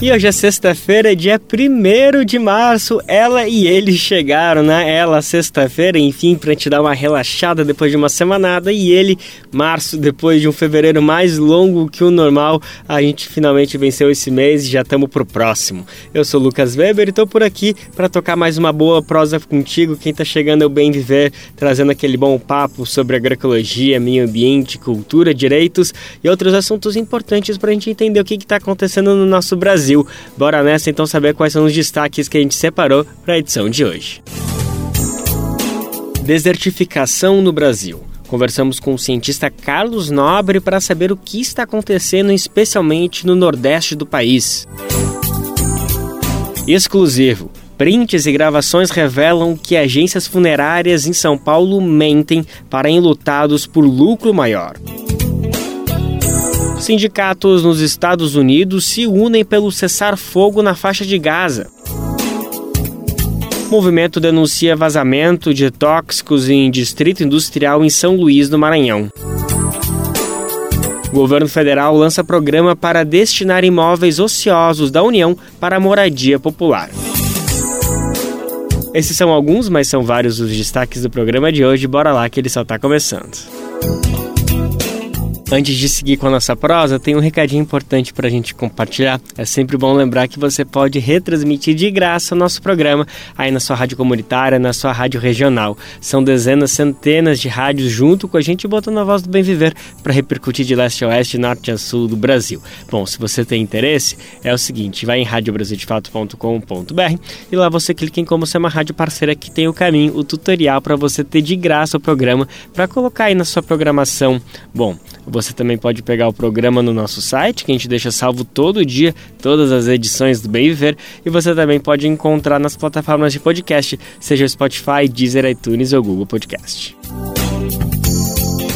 E hoje é sexta-feira, dia 1 de março. Ela e ele chegaram, né? Ela, sexta-feira, enfim, pra te dar uma relaxada depois de uma semanada. E ele, março, depois de um fevereiro mais longo que o normal. A gente finalmente venceu esse mês e já estamos pro próximo. Eu sou o Lucas Weber e tô por aqui para tocar mais uma boa prosa contigo. Quem tá chegando é o Bem Viver, trazendo aquele bom papo sobre agroecologia, meio ambiente, cultura, direitos e outros assuntos importantes pra gente entender o que, que tá acontecendo no nosso Brasil. Brasil. Bora nessa então saber quais são os destaques que a gente separou para a edição de hoje. Desertificação no Brasil. Conversamos com o cientista Carlos Nobre para saber o que está acontecendo, especialmente no Nordeste do país. Exclusivo. Prints e gravações revelam que agências funerárias em São Paulo mentem para enlutados por lucro maior. Sindicatos nos Estados Unidos se unem pelo cessar-fogo na faixa de Gaza. O movimento denuncia vazamento de tóxicos em distrito industrial em São Luís, do Maranhão. O governo federal lança programa para destinar imóveis ociosos da União para moradia popular. Esses são alguns, mas são vários os destaques do programa de hoje. Bora lá que ele só está começando. Antes de seguir com a nossa prosa, tem um recadinho importante para a gente compartilhar. É sempre bom lembrar que você pode retransmitir de graça o nosso programa aí na sua rádio comunitária, na sua rádio regional. São dezenas, centenas de rádios junto com a gente botando a voz do bem viver para repercutir de leste a oeste, norte a sul do Brasil. Bom, se você tem interesse, é o seguinte, vai em radiobrasildefato.com.br e lá você clica em como ser uma rádio parceira que tem o caminho, o tutorial para você ter de graça o programa para colocar aí na sua programação. Bom, você também pode pegar o programa no nosso site, que a gente deixa salvo todo dia, todas as edições do Bem Viver, e você também pode encontrar nas plataformas de podcast, seja o Spotify, Deezer, iTunes ou Google Podcast.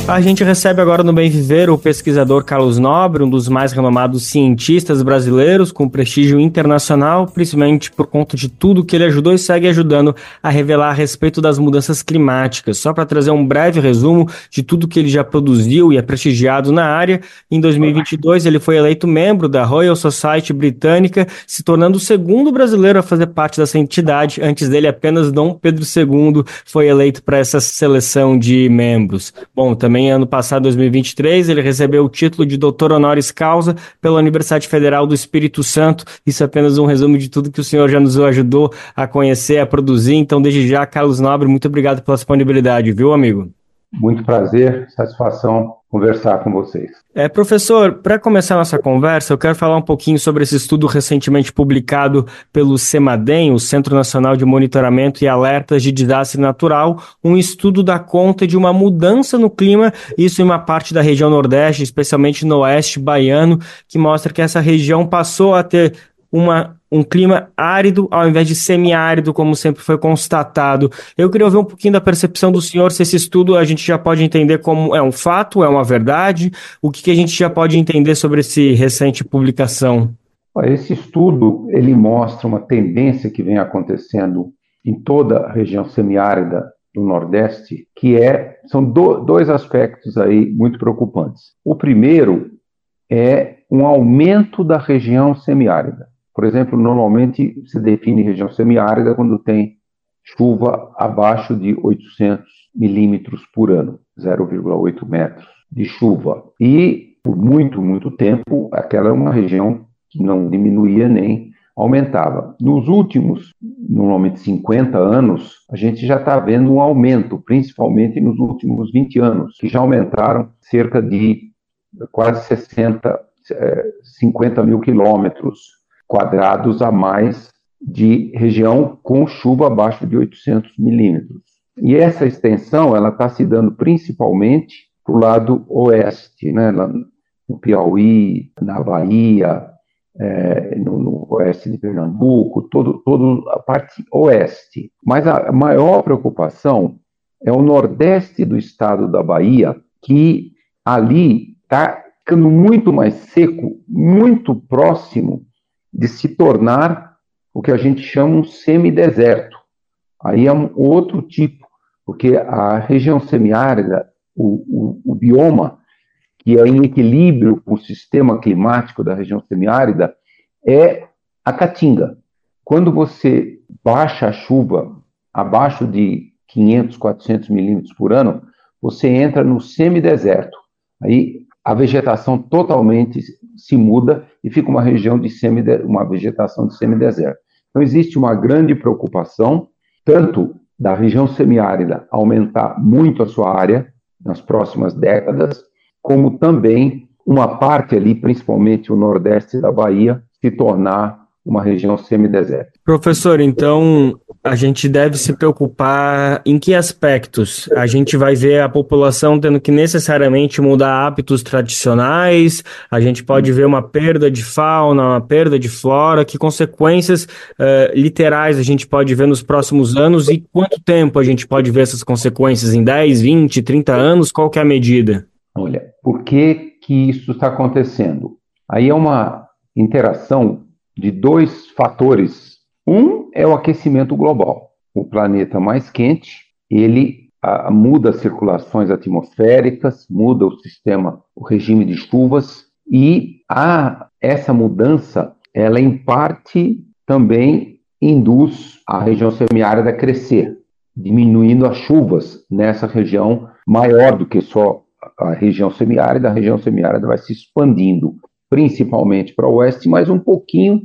A gente recebe agora no Bem Viver o pesquisador Carlos Nobre, um dos mais renomados cientistas brasileiros, com prestígio internacional, principalmente por conta de tudo que ele ajudou e segue ajudando a revelar a respeito das mudanças climáticas. Só para trazer um breve resumo de tudo que ele já produziu e é prestigiado na área, em 2022 ele foi eleito membro da Royal Society Britânica, se tornando o segundo brasileiro a fazer parte dessa entidade. Antes dele, apenas Dom Pedro II foi eleito para essa seleção de membros. Bom, também também, ano passado, 2023, ele recebeu o título de doutor honoris causa pela Universidade Federal do Espírito Santo. Isso é apenas um resumo de tudo que o senhor já nos ajudou a conhecer, a produzir. Então, desde já, Carlos Nobre, muito obrigado pela disponibilidade, viu, amigo? Muito prazer, satisfação conversar com vocês. É, professor, para começar nossa conversa, eu quero falar um pouquinho sobre esse estudo recentemente publicado pelo CEMADEM, o Centro Nacional de Monitoramento e Alertas de Desastre Natural, um estudo da conta de uma mudança no clima, isso em uma parte da região Nordeste, especialmente no Oeste baiano, que mostra que essa região passou a ter uma, um clima árido ao invés de semiárido, como sempre foi constatado. Eu queria ouvir um pouquinho da percepção do senhor, se esse estudo a gente já pode entender como é um fato, é uma verdade, o que, que a gente já pode entender sobre esse recente publicação? Esse estudo ele mostra uma tendência que vem acontecendo em toda a região semiárida do Nordeste, que é são do, dois aspectos aí muito preocupantes. O primeiro é um aumento da região semiárida. Por exemplo, normalmente se define região semiárida quando tem chuva abaixo de 800 milímetros por ano, 0,8 metros de chuva. E por muito, muito tempo, aquela é uma região que não diminuía nem aumentava. Nos últimos, normalmente 50 anos, a gente já está vendo um aumento, principalmente nos últimos 20 anos, que já aumentaram cerca de quase 60, 50 eh, mil quilômetros quadrados a mais de região com chuva abaixo de 800 milímetros. E essa extensão ela está se dando principalmente para o lado oeste, né, no Piauí, na Bahia, é, no, no, oeste de Pernambuco, todo, todo a parte oeste. Mas a maior preocupação é o nordeste do estado da Bahia, que ali está ficando muito mais seco, muito próximo de se tornar o que a gente chama um semideserto. Aí é um outro tipo, porque a região semiárida, o, o, o bioma, que é em equilíbrio com o sistema climático da região semiárida, é a caatinga. Quando você baixa a chuva abaixo de 500, 400 milímetros por ano, você entra no semideserto. Aí a vegetação totalmente se muda e fica uma região de semide, uma vegetação de semideserto. Então existe uma grande preocupação tanto da região semiárida aumentar muito a sua área nas próximas décadas, como também uma parte ali, principalmente o nordeste da Bahia, se tornar uma região semideserta. Professor, então a gente deve se preocupar em que aspectos? A gente vai ver a população tendo que necessariamente mudar hábitos tradicionais, a gente pode ver uma perda de fauna, uma perda de flora, que consequências uh, literais a gente pode ver nos próximos anos e quanto tempo a gente pode ver essas consequências? Em 10, 20, 30 anos? Qual que é a medida? Olha, por que, que isso está acontecendo? Aí é uma interação de dois fatores. Um é o aquecimento global. O planeta mais quente, ele a, muda as circulações atmosféricas, muda o sistema, o regime de chuvas e a, essa mudança, ela em parte também induz a região semiárida a crescer, diminuindo as chuvas nessa região maior do que só a região semiárida, a região semiárida vai se expandindo principalmente para o oeste, mas um pouquinho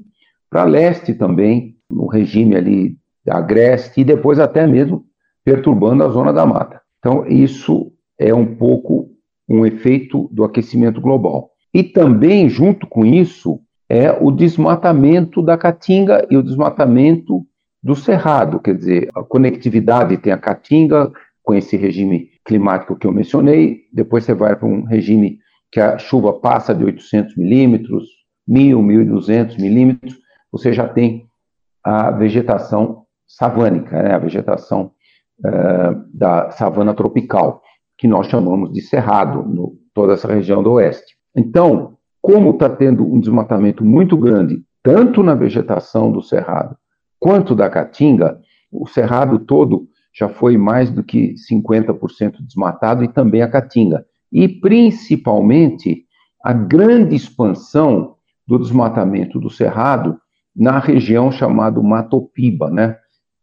para leste também, no regime ali agreste, e depois até mesmo perturbando a zona da mata. Então, isso é um pouco um efeito do aquecimento global. E também, junto com isso, é o desmatamento da caatinga e o desmatamento do cerrado, quer dizer, a conectividade tem a caatinga com esse regime climático que eu mencionei, depois você vai para um regime que a chuva passa de 800 milímetros, 1.000, 1.200 milímetros, você já tem a vegetação savânica, né, a vegetação uh, da savana tropical, que nós chamamos de cerrado, no toda essa região do oeste. Então, como está tendo um desmatamento muito grande, tanto na vegetação do cerrado quanto da caatinga, o cerrado todo já foi mais do que 50% desmatado e também a caatinga e principalmente a grande expansão do desmatamento do cerrado na região chamada Matopiba, né?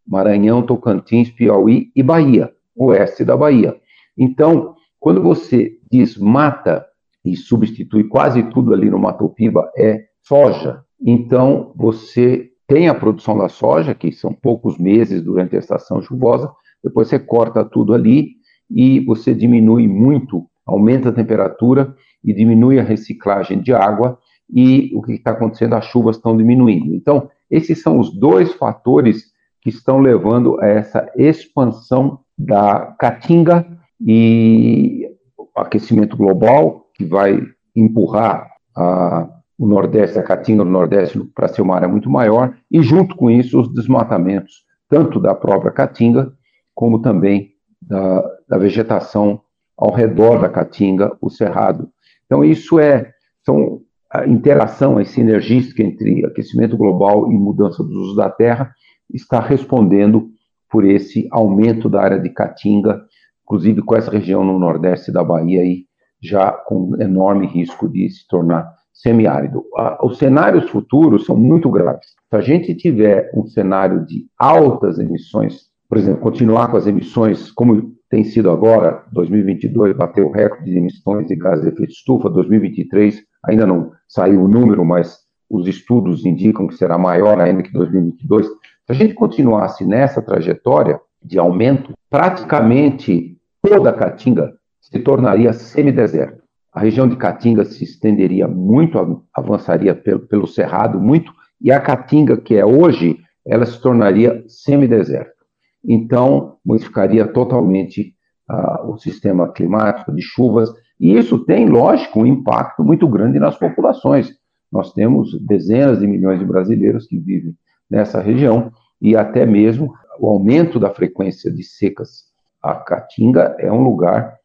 Maranhão, Tocantins, Piauí e Bahia, oeste da Bahia. Então, quando você desmata e substitui quase tudo ali no Matopiba é soja, então você tem a produção da soja, que são poucos meses durante a estação chuvosa, depois você corta tudo ali e você diminui muito aumenta a temperatura e diminui a reciclagem de água, e o que está acontecendo? As chuvas estão diminuindo. Então, esses são os dois fatores que estão levando a essa expansão da caatinga e aquecimento global, que vai empurrar a, o Nordeste, a caatinga do Nordeste para ser uma área muito maior, e junto com isso os desmatamentos, tanto da própria caatinga, como também da, da vegetação ao redor da caatinga, o cerrado. Então, isso é são a interação a sinergística entre aquecimento global e mudança dos usos da terra está respondendo por esse aumento da área de caatinga, inclusive com essa região no nordeste da Bahia aí já com enorme risco de se tornar semiárido. Os cenários futuros são muito graves. Se a gente tiver um cenário de altas emissões, por exemplo, continuar com as emissões como tem sido agora, 2022 bateu o recorde de emissões de gases de efeito estufa, 2023 ainda não saiu o número, mas os estudos indicam que será maior ainda que 2022. Se a gente continuasse nessa trajetória de aumento, praticamente toda a Caatinga se tornaria semideserto. A região de Caatinga se estenderia muito, avançaria pelo, pelo cerrado muito, e a Caatinga que é hoje, ela se tornaria semideserto então modificaria totalmente uh, o sistema climático de chuvas, e isso tem, lógico, um impacto muito grande nas populações. Nós temos dezenas de milhões de brasileiros que vivem nessa região, e até mesmo o aumento da frequência de secas. A Caatinga é um lugar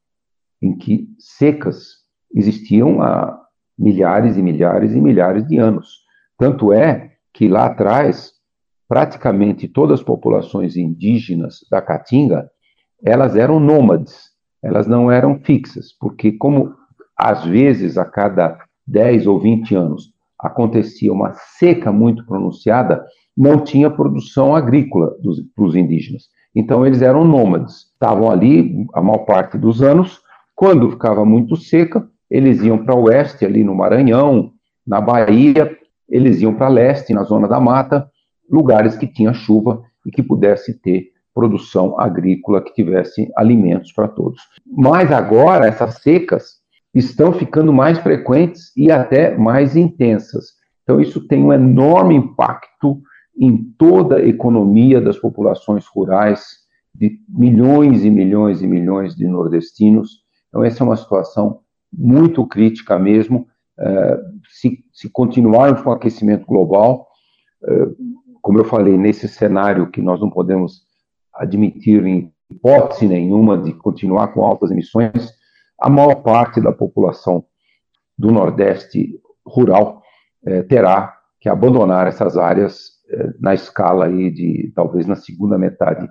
em que secas existiam há milhares e milhares e milhares de anos. Tanto é que lá atrás, praticamente todas as populações indígenas da Caatinga, elas eram nômades, elas não eram fixas, porque como às vezes a cada 10 ou 20 anos acontecia uma seca muito pronunciada, não tinha produção agrícola para os indígenas. Então eles eram nômades, estavam ali a maior parte dos anos. Quando ficava muito seca, eles iam para o oeste, ali no Maranhão, na Bahia, eles iam para leste, na zona da mata, lugares que tinha chuva e que pudesse ter produção agrícola, que tivesse alimentos para todos. Mas agora essas secas estão ficando mais frequentes e até mais intensas. Então isso tem um enorme impacto em toda a economia das populações rurais de milhões e milhões e milhões de nordestinos. Então essa é uma situação muito crítica mesmo. Uh, se, se continuarmos com o aquecimento global, uh, como eu falei, nesse cenário que nós não podemos admitir em hipótese nenhuma de continuar com altas emissões, a maior parte da população do Nordeste rural eh, terá que abandonar essas áreas eh, na escala aí de talvez na segunda metade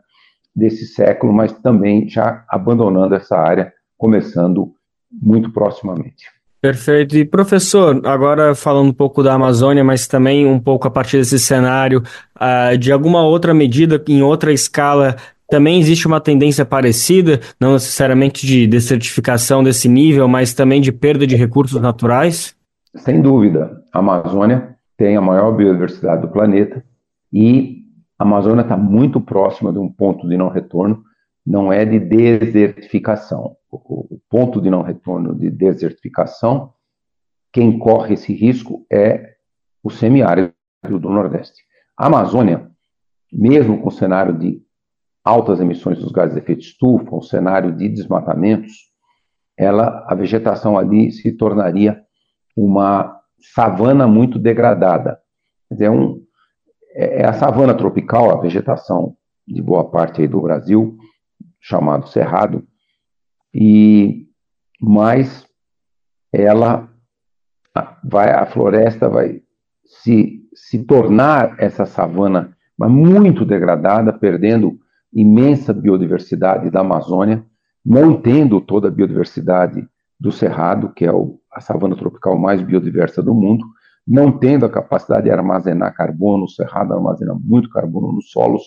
desse século, mas também já abandonando essa área, começando muito proximamente. Perfeito. E professor, agora falando um pouco da Amazônia, mas também um pouco a partir desse cenário, uh, de alguma outra medida, em outra escala, também existe uma tendência parecida, não necessariamente de desertificação desse nível, mas também de perda de recursos naturais? Sem dúvida. A Amazônia tem a maior biodiversidade do planeta e a Amazônia está muito próxima de um ponto de não retorno, não é de desertificação o ponto de não retorno de desertificação, quem corre esse risco é o semiárido do Nordeste. A Amazônia, mesmo com o cenário de altas emissões dos gases de efeito estufa, um cenário de desmatamentos, ela, a vegetação ali se tornaria uma savana muito degradada. Dizer, um, é, é a savana tropical, a vegetação de boa parte do Brasil, chamado cerrado, e mais ela vai a floresta vai se se tornar essa savana mas muito degradada, perdendo imensa biodiversidade da Amazônia, não tendo toda a biodiversidade do Cerrado, que é o, a savana tropical mais biodiversa do mundo, não tendo a capacidade de armazenar carbono, o Cerrado armazena muito carbono nos solos.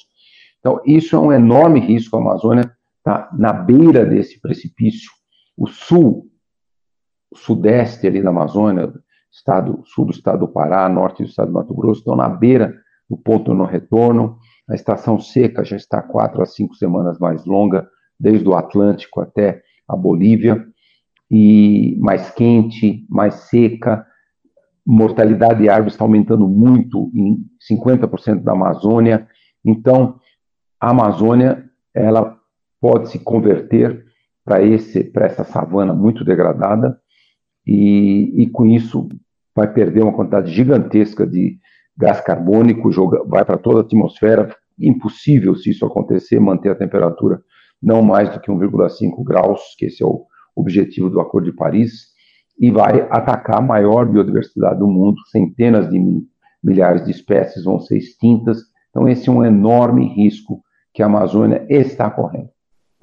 Então, isso é um enorme risco. A Amazônia está na beira desse precipício. O sul, o sudeste ali da Amazônia, estado, sul do estado do Pará, norte do estado do Mato Grosso, estão na beira do ponto não retorno. A estação seca já está quatro a cinco semanas mais longa, desde o Atlântico até a Bolívia, e mais quente, mais seca. Mortalidade de árvores está aumentando muito em 50% da Amazônia. Então, a Amazônia, ela pode se converter para essa savana muito degradada e, e com isso vai perder uma quantidade gigantesca de gás carbônico, joga, vai para toda a atmosfera. Impossível, se isso acontecer, manter a temperatura não mais do que 1,5 graus, que esse é o objetivo do Acordo de Paris, e vai atacar a maior biodiversidade do mundo. Centenas de milhares de espécies vão ser extintas. Então, esse é um enorme risco que a Amazônia está correndo.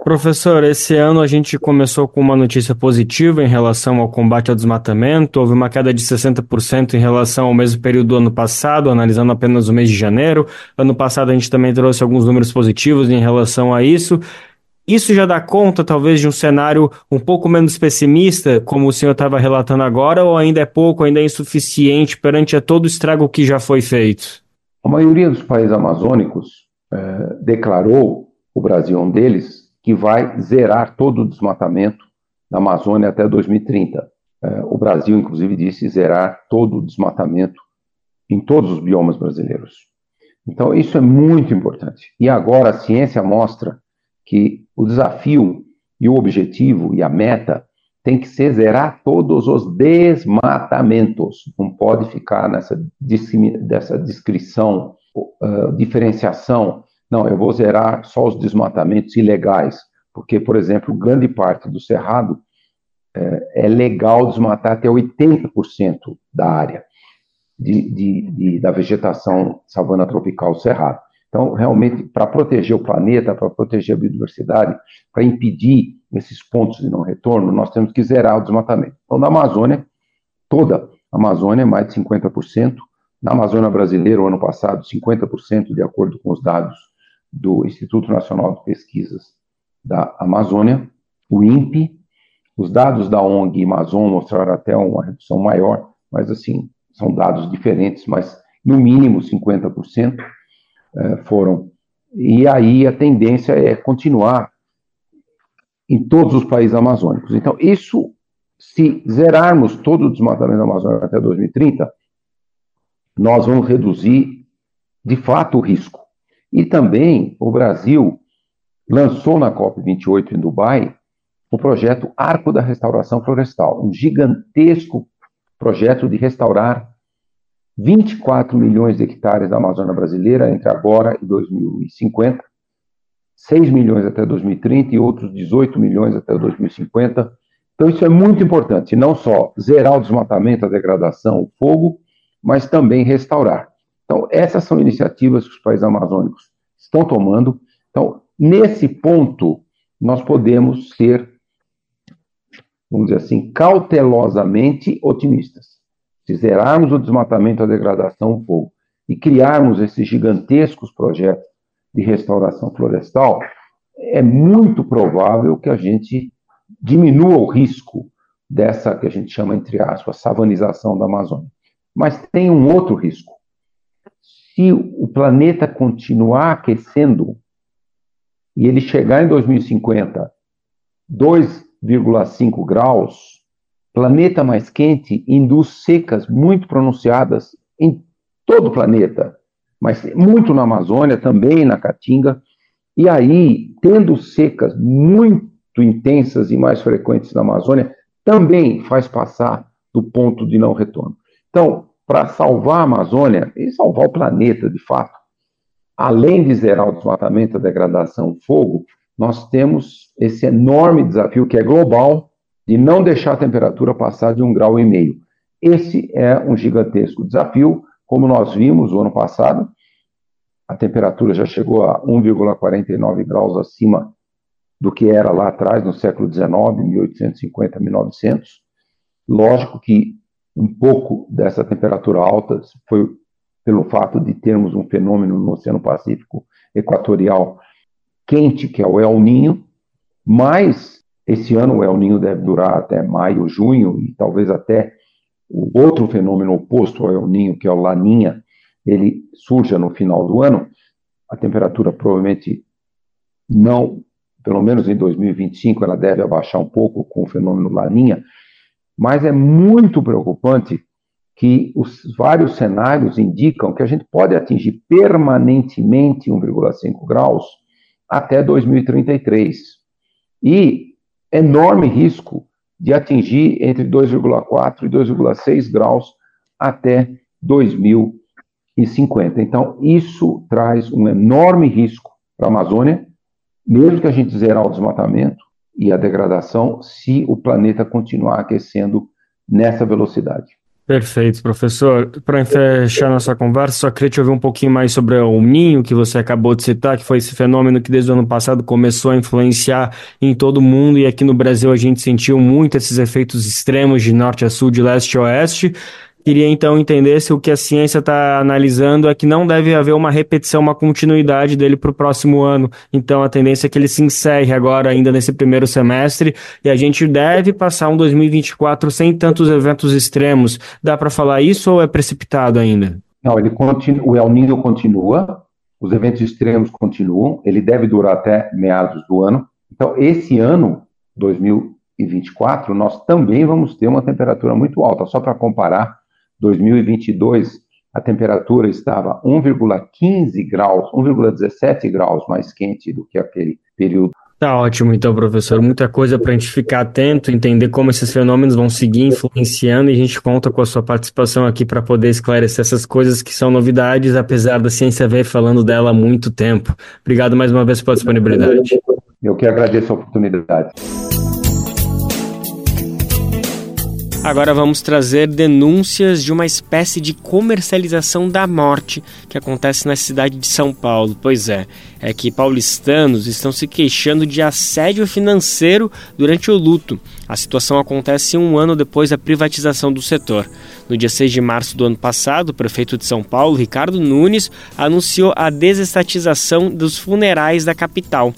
Professor, esse ano a gente começou com uma notícia positiva em relação ao combate ao desmatamento. Houve uma queda de 60% em relação ao mesmo período do ano passado, analisando apenas o mês de janeiro. Ano passado a gente também trouxe alguns números positivos em relação a isso. Isso já dá conta, talvez, de um cenário um pouco menos pessimista, como o senhor estava relatando agora, ou ainda é pouco, ainda é insuficiente perante a todo o estrago que já foi feito? A maioria dos países amazônicos eh, declarou, o Brasil é um deles, que vai zerar todo o desmatamento da Amazônia até 2030. É, o Brasil, inclusive, disse zerar todo o desmatamento em todos os biomas brasileiros. Então, isso é muito importante. E agora a ciência mostra que o desafio e o objetivo e a meta tem que ser zerar todos os desmatamentos. Não pode ficar nessa dessa descrição, uh, diferenciação não, eu vou zerar só os desmatamentos ilegais, porque, por exemplo, grande parte do cerrado é, é legal desmatar até 80% da área. de, de, de, da vegetação savana tropical cerrado. Então, realmente, para proteger o planeta, para proteger a biodiversidade, para impedir esses pontos de não retorno, nós temos que zerar o desmatamento. Então, na Amazônia, toda a Amazônia, mais de 50%. Na Amazônia brasileira, o ano passado, 50%, de acordo com os dados do Instituto Nacional de Pesquisas da Amazônia, o INPE. Os dados da ONG Amazon mostraram até uma redução maior, mas assim, são dados diferentes, mas no mínimo 50% eh, foram. E aí a tendência é continuar em todos os países amazônicos. Então, isso, se zerarmos todo o desmatamento da Amazônia até 2030, nós vamos reduzir, de fato, o risco. E também o Brasil lançou na COP28 em Dubai o projeto Arco da Restauração Florestal, um gigantesco projeto de restaurar 24 milhões de hectares da Amazônia brasileira entre agora e 2050, 6 milhões até 2030 e outros 18 milhões até 2050. Então, isso é muito importante, não só zerar o desmatamento, a degradação, o fogo, mas também restaurar. Então, essas são iniciativas que os países amazônicos estão tomando. Então, nesse ponto, nós podemos ser, vamos dizer assim, cautelosamente otimistas. Se zerarmos o desmatamento, a degradação, o fogo, e criarmos esses gigantescos projetos de restauração florestal, é muito provável que a gente diminua o risco dessa que a gente chama, entre aspas, savanização da Amazônia. Mas tem um outro risco. Se o planeta continuar aquecendo e ele chegar em 2050 2,5 graus, planeta mais quente induz secas muito pronunciadas em todo o planeta, mas muito na Amazônia, também na Caatinga. E aí, tendo secas muito intensas e mais frequentes na Amazônia, também faz passar do ponto de não retorno. Então, para salvar a Amazônia e salvar o planeta, de fato, além de zerar o desmatamento, a degradação, o fogo, nós temos esse enorme desafio que é global, de não deixar a temperatura passar de um grau e meio. Esse é um gigantesco desafio, como nós vimos o ano passado, a temperatura já chegou a 1,49 graus acima do que era lá atrás, no século XIX, 1850, 1900. Lógico que um pouco dessa temperatura alta foi pelo fato de termos um fenômeno no Oceano Pacífico Equatorial quente, que é o El Ninho, mas esse ano o El Ninho deve durar até maio, junho e talvez até o outro fenômeno oposto ao El Ninho, que é o Laninha, ele surja no final do ano. A temperatura provavelmente não, pelo menos em 2025, ela deve abaixar um pouco com o fenômeno Laninha, mas é muito preocupante que os vários cenários indicam que a gente pode atingir permanentemente 1,5 graus até 2033. E enorme risco de atingir entre 2,4 e 2,6 graus até 2050. Então, isso traz um enorme risco para a Amazônia, mesmo que a gente zerar o desmatamento e a degradação, se o planeta continuar aquecendo nessa velocidade. Perfeito, professor. Para fechar nossa conversa, só queria te ouvir um pouquinho mais sobre o ninho que você acabou de citar, que foi esse fenômeno que desde o ano passado começou a influenciar em todo o mundo e aqui no Brasil a gente sentiu muito esses efeitos extremos de norte a sul, de leste a oeste. Queria então entender se o que a ciência está analisando é que não deve haver uma repetição, uma continuidade dele para o próximo ano. Então a tendência é que ele se encerre agora, ainda nesse primeiro semestre, e a gente deve passar um 2024 sem tantos eventos extremos. Dá para falar isso ou é precipitado ainda? Não, ele continua, o El Niño continua, os eventos extremos continuam, ele deve durar até meados do ano. Então, esse ano, 2024, nós também vamos ter uma temperatura muito alta. Só para comparar, 2022, a temperatura estava 1,15 graus, 1,17 graus mais quente do que aquele período. Tá ótimo, então, professor. Muita coisa para a gente ficar atento, entender como esses fenômenos vão seguir influenciando e a gente conta com a sua participação aqui para poder esclarecer essas coisas que são novidades, apesar da ciência ver falando dela há muito tempo. Obrigado mais uma vez pela disponibilidade. Eu que agradeço a oportunidade. Agora vamos trazer denúncias de uma espécie de comercialização da morte que acontece na cidade de São Paulo. Pois é, é que paulistanos estão se queixando de assédio financeiro durante o luto. A situação acontece um ano depois da privatização do setor. No dia 6 de março do ano passado, o prefeito de São Paulo, Ricardo Nunes, anunciou a desestatização dos funerais da capital.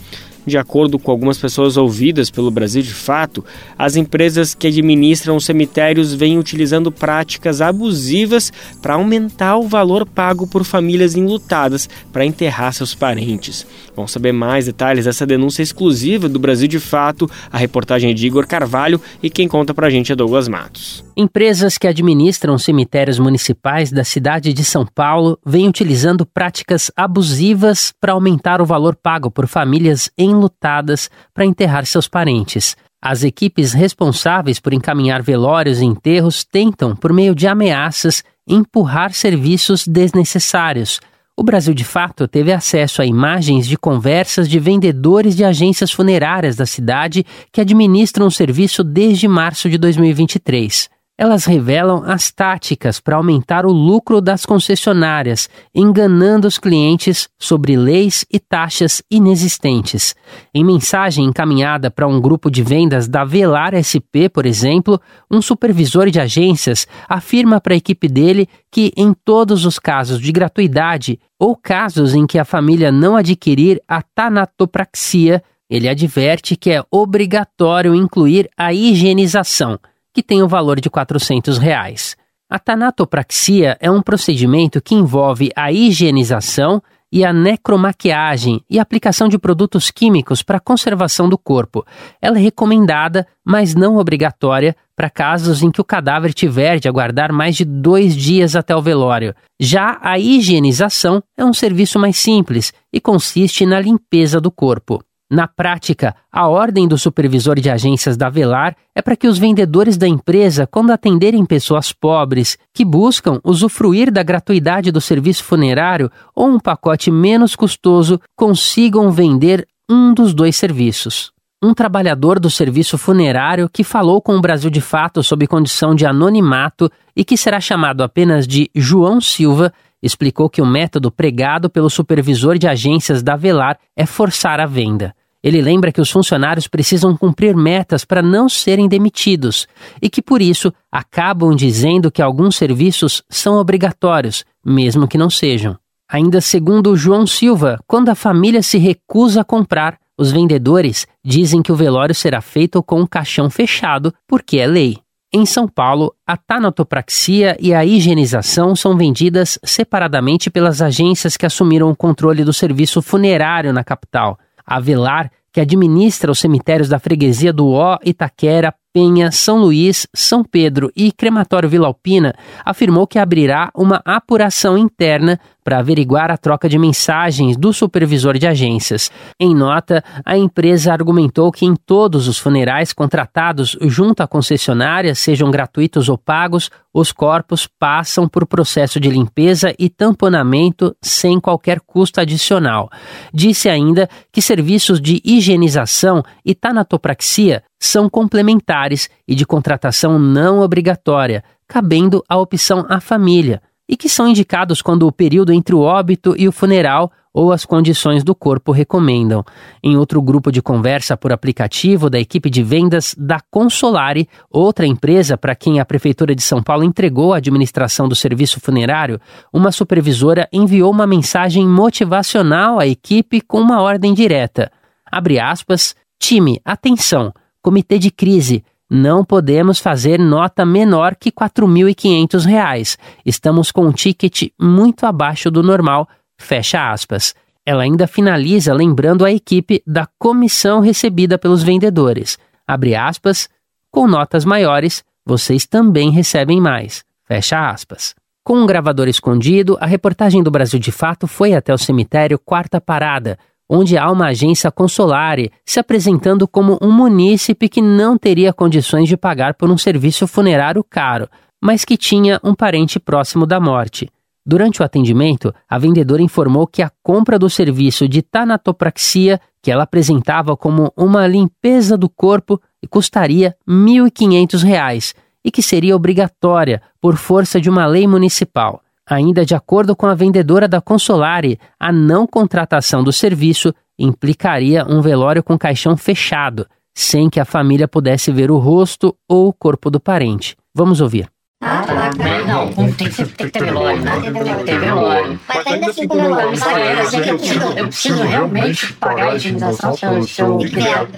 De acordo com algumas pessoas ouvidas pelo Brasil de Fato, as empresas que administram os cemitérios vêm utilizando práticas abusivas para aumentar o valor pago por famílias enlutadas para enterrar seus parentes. Vamos saber mais detalhes dessa denúncia exclusiva do Brasil de Fato, a reportagem de Igor Carvalho e quem conta para a gente é Douglas Matos. Empresas que administram cemitérios municipais da cidade de São Paulo vêm utilizando práticas abusivas para aumentar o valor pago por famílias enlutadas para enterrar seus parentes. As equipes responsáveis por encaminhar velórios e enterros tentam, por meio de ameaças, empurrar serviços desnecessários. O Brasil de Fato teve acesso a imagens de conversas de vendedores de agências funerárias da cidade que administram o serviço desde março de 2023. Elas revelam as táticas para aumentar o lucro das concessionárias, enganando os clientes sobre leis e taxas inexistentes. Em mensagem encaminhada para um grupo de vendas da Velar SP, por exemplo, um supervisor de agências afirma para a equipe dele que, em todos os casos de gratuidade ou casos em que a família não adquirir a tanatopraxia, ele adverte que é obrigatório incluir a higienização que tem o valor de 400 reais. A tanatopraxia é um procedimento que envolve a higienização e a necromaquiagem e aplicação de produtos químicos para conservação do corpo. Ela é recomendada, mas não obrigatória, para casos em que o cadáver tiver de aguardar mais de dois dias até o velório. Já a higienização é um serviço mais simples e consiste na limpeza do corpo. Na prática, a ordem do supervisor de agências da Velar é para que os vendedores da empresa, quando atenderem pessoas pobres que buscam usufruir da gratuidade do serviço funerário ou um pacote menos custoso, consigam vender um dos dois serviços. Um trabalhador do serviço funerário que falou com o Brasil de Fato sob condição de anonimato e que será chamado apenas de João Silva explicou que o método pregado pelo supervisor de agências da Velar é forçar a venda. Ele lembra que os funcionários precisam cumprir metas para não serem demitidos e que, por isso, acabam dizendo que alguns serviços são obrigatórios, mesmo que não sejam. Ainda segundo João Silva, quando a família se recusa a comprar, os vendedores dizem que o velório será feito com um caixão fechado, porque é lei. Em São Paulo, a tanatopraxia e a higienização são vendidas separadamente pelas agências que assumiram o controle do serviço funerário na capital. A Velar, que administra os cemitérios da freguesia do Ó, Itaquera, Penha, São Luís, São Pedro e Crematório Vila Alpina, afirmou que abrirá uma apuração interna para averiguar a troca de mensagens do supervisor de agências. Em nota, a empresa argumentou que em todos os funerais contratados junto à concessionária, sejam gratuitos ou pagos, os corpos passam por processo de limpeza e tamponamento sem qualquer custo adicional. Disse ainda que serviços de higienização e tanatopraxia são complementares e de contratação não obrigatória, cabendo a opção à família, e que são indicados quando o período entre o óbito e o funeral ou as condições do corpo recomendam. Em outro grupo de conversa por aplicativo da equipe de vendas da Consolare, outra empresa para quem a Prefeitura de São Paulo entregou a administração do serviço funerário, uma supervisora enviou uma mensagem motivacional à equipe com uma ordem direta. Abre aspas, time, atenção! Comitê de crise. Não podemos fazer nota menor que R$ 4.500. Estamos com um ticket muito abaixo do normal. Fecha aspas. Ela ainda finaliza lembrando a equipe da comissão recebida pelos vendedores. Abre aspas. Com notas maiores, vocês também recebem mais. Fecha aspas. Com um gravador escondido, a reportagem do Brasil de Fato foi até o cemitério Quarta Parada, onde há uma agência consolare se apresentando como um munícipe que não teria condições de pagar por um serviço funerário caro, mas que tinha um parente próximo da morte. Durante o atendimento, a vendedora informou que a compra do serviço de tanatopraxia, que ela apresentava como uma limpeza do corpo, custaria R$ 1.500 e que seria obrigatória por força de uma lei municipal. Ainda de acordo com a vendedora da Consolare, a não contratação do serviço implicaria um velório com caixão fechado, sem que a família pudesse ver o rosto ou o corpo do parente. Vamos ouvir. Ah, tá, tá. Não, tem que, tem que ter velório, né? Tem que ter velório. Mas ainda assim, com velório, eu preciso, eu preciso realmente pagar a indenização se eu, se eu criar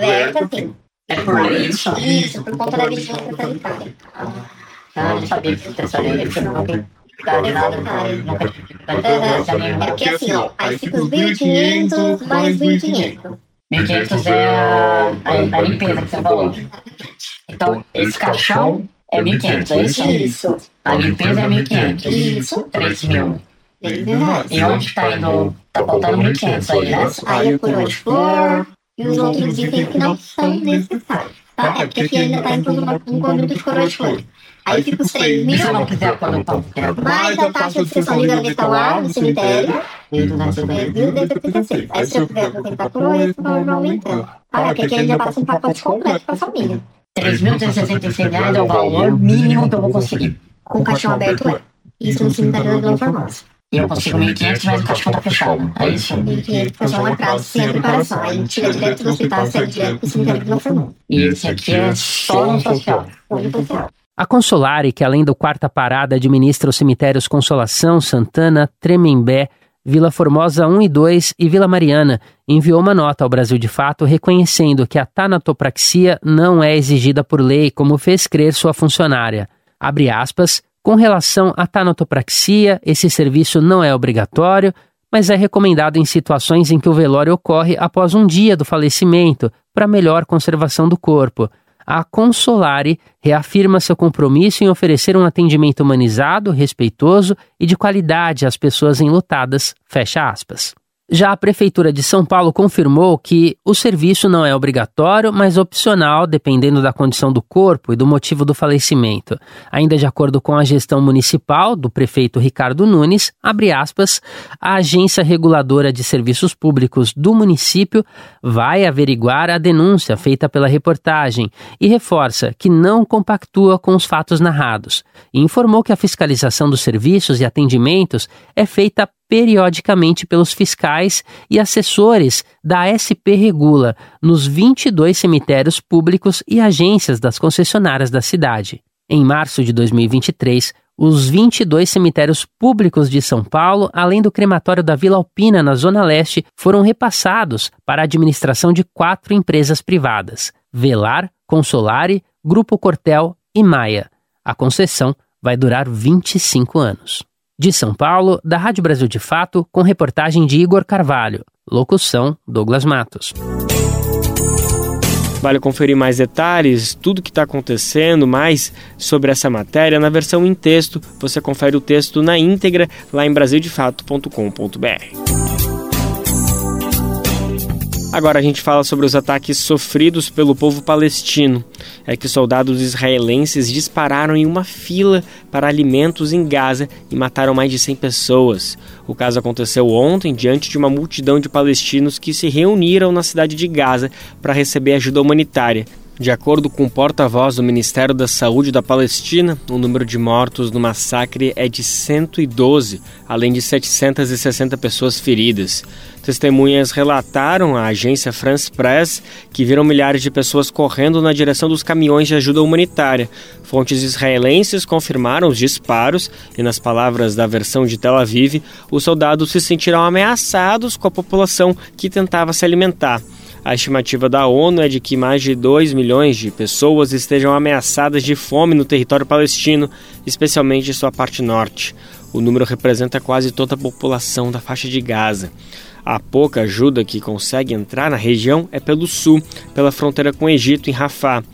assim. É por isso? Isso, por conta da vigilância sanitária. Ah, eu não sabia que essa lei não tem é porque assim, ó, aí fica os 1.500 mais 1.500. 1.500 é a, a, a limpeza que você falou. Então, esse caixão é 1.500, é isso? Isso. A limpeza é 1.500. Isso. 3 mil. E onde está indo? Tá faltando 1.500 aí, né? Aí é coroa de flor e os outros itens que não são necessários. Tá? É porque aqui ainda está incluso um conjunto de coroa de flor. Aí fica os 3 mil. Se eu não quiser conectar mais a taxa de sessão livre-vegetal no cemitério, e 250 mil dentro do 36. Aí se eu quiser apresentar coroa, isso vai aumentando. Ah, porque aqui gente já passa um pacote completo para a família. 3.366 reais é o valor mínimo que eu vou conseguir. Com o caixão aberto é. Isso no cemitério da Vila Formosa. E eu consigo 1.500, mas o caixão tá fechado. É isso? 1.500 foi só um atraso, sem a preparação. Aí tira direto do hospital, segue direto pro cemitério da Vila Formosa. E esse aqui é só no social. Foi no social. A Consolare, que além do Quarta Parada administra os cemitérios Consolação, Santana, Tremembé, Vila Formosa 1 e 2 e Vila Mariana, enviou uma nota ao Brasil de Fato reconhecendo que a tanatopraxia não é exigida por lei, como fez crer sua funcionária. Abre aspas, com relação à tanatopraxia, esse serviço não é obrigatório, mas é recomendado em situações em que o velório ocorre após um dia do falecimento, para melhor conservação do corpo a Consolare reafirma seu compromisso em oferecer um atendimento humanizado, respeitoso e de qualidade às pessoas enlutadas. Fecha aspas. Já a Prefeitura de São Paulo confirmou que o serviço não é obrigatório, mas opcional, dependendo da condição do corpo e do motivo do falecimento. Ainda de acordo com a gestão municipal do prefeito Ricardo Nunes, aspas, a Agência Reguladora de Serviços Públicos do município vai averiguar a denúncia feita pela reportagem e reforça que não compactua com os fatos narrados. E informou que a fiscalização dos serviços e atendimentos é feita periodicamente pelos fiscais e assessores da SP Regula nos 22 cemitérios públicos e agências das concessionárias da cidade. Em março de 2023, os 22 cemitérios públicos de São Paulo, além do crematório da Vila Alpina, na Zona Leste, foram repassados para a administração de quatro empresas privadas: Velar, Consolare, Grupo Cortel e Maia. A concessão vai durar 25 anos. De São Paulo, da Rádio Brasil de Fato, com reportagem de Igor Carvalho. Locução: Douglas Matos. Vale conferir mais detalhes, tudo que está acontecendo, mais sobre essa matéria na versão em texto. Você confere o texto na íntegra lá em brasildefato.com.br. Agora a gente fala sobre os ataques sofridos pelo povo palestino. É que soldados israelenses dispararam em uma fila para alimentos em Gaza e mataram mais de 100 pessoas. O caso aconteceu ontem diante de uma multidão de palestinos que se reuniram na cidade de Gaza para receber ajuda humanitária. De acordo com o porta-voz do Ministério da Saúde da Palestina, o número de mortos no massacre é de 112, além de 760 pessoas feridas. Testemunhas relataram à agência France Press que viram milhares de pessoas correndo na direção dos caminhões de ajuda humanitária. Fontes israelenses confirmaram os disparos e, nas palavras da versão de Tel Aviv, os soldados se sentiram ameaçados com a população que tentava se alimentar. A estimativa da ONU é de que mais de 2 milhões de pessoas estejam ameaçadas de fome no território palestino, especialmente em sua parte norte. O número representa quase toda a população da faixa de Gaza. A pouca ajuda que consegue entrar na região é pelo sul, pela fronteira com o Egito, em Rafah.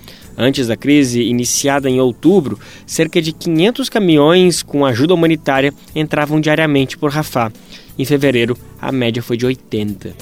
Antes da crise iniciada em outubro, cerca de 500 caminhões com ajuda humanitária entravam diariamente por Rafah. Em fevereiro, a média foi de 80.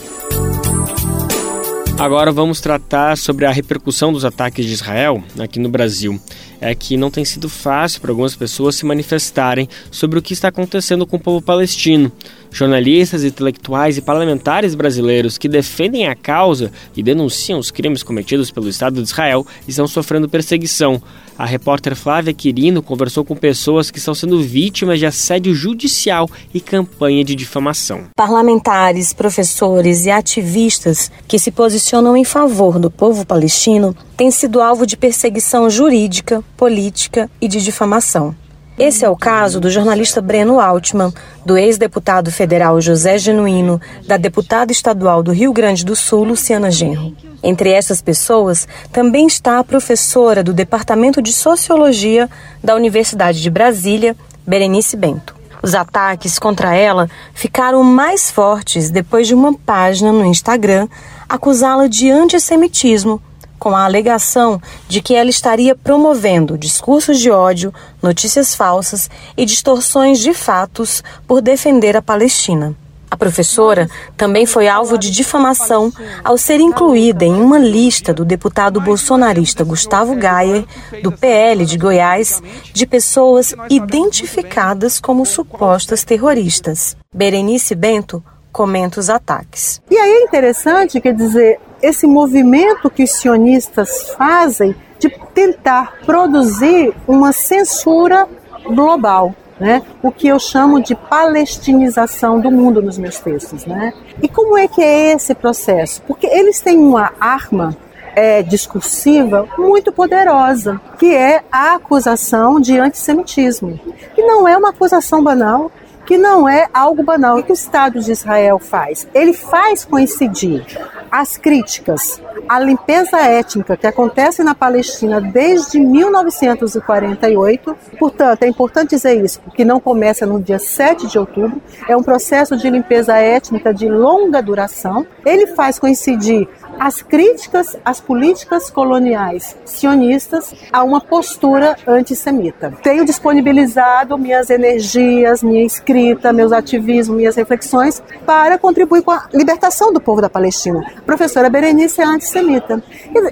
Agora vamos tratar sobre a repercussão dos ataques de Israel aqui no Brasil. É que não tem sido fácil para algumas pessoas se manifestarem sobre o que está acontecendo com o povo palestino. Jornalistas, intelectuais e parlamentares brasileiros que defendem a causa e denunciam os crimes cometidos pelo Estado de Israel estão sofrendo perseguição. A repórter Flávia Quirino conversou com pessoas que estão sendo vítimas de assédio judicial e campanha de difamação. Parlamentares, professores e ativistas que se posicionam em favor do povo palestino têm sido alvo de perseguição jurídica, política e de difamação. Esse é o caso do jornalista Breno Altman, do ex-deputado federal José Genuíno, da deputada estadual do Rio Grande do Sul, Luciana Genro. Entre essas pessoas também está a professora do Departamento de Sociologia da Universidade de Brasília, Berenice Bento. Os ataques contra ela ficaram mais fortes depois de uma página no Instagram acusá-la de antissemitismo com a alegação de que ela estaria promovendo discursos de ódio, notícias falsas e distorções de fatos por defender a Palestina. A professora também foi alvo de difamação ao ser incluída em uma lista do deputado bolsonarista Gustavo Gayer, do PL de Goiás, de pessoas identificadas como supostas terroristas. Berenice Bento comenta os ataques. E aí é interessante, quer dizer, esse movimento que os sionistas fazem de tentar produzir uma censura global. Né? o que eu chamo de palestinização do mundo nos meus textos. Né? E como é que é esse processo? Porque eles têm uma arma é, discursiva muito poderosa, que é a acusação de antissemitismo, que não é uma acusação banal, que não é algo banal. O que o Estado de Israel faz? Ele faz coincidir as críticas à limpeza étnica que acontece na Palestina desde 1948. Portanto, é importante dizer isso, que não começa no dia 7 de outubro, é um processo de limpeza étnica de longa duração. Ele faz coincidir as críticas às políticas coloniais sionistas a uma postura antissemita. Tenho disponibilizado minhas energias, minha escrita, meus ativismos, minhas reflexões para contribuir com a libertação do povo da Palestina. A professora Berenice é antissemita.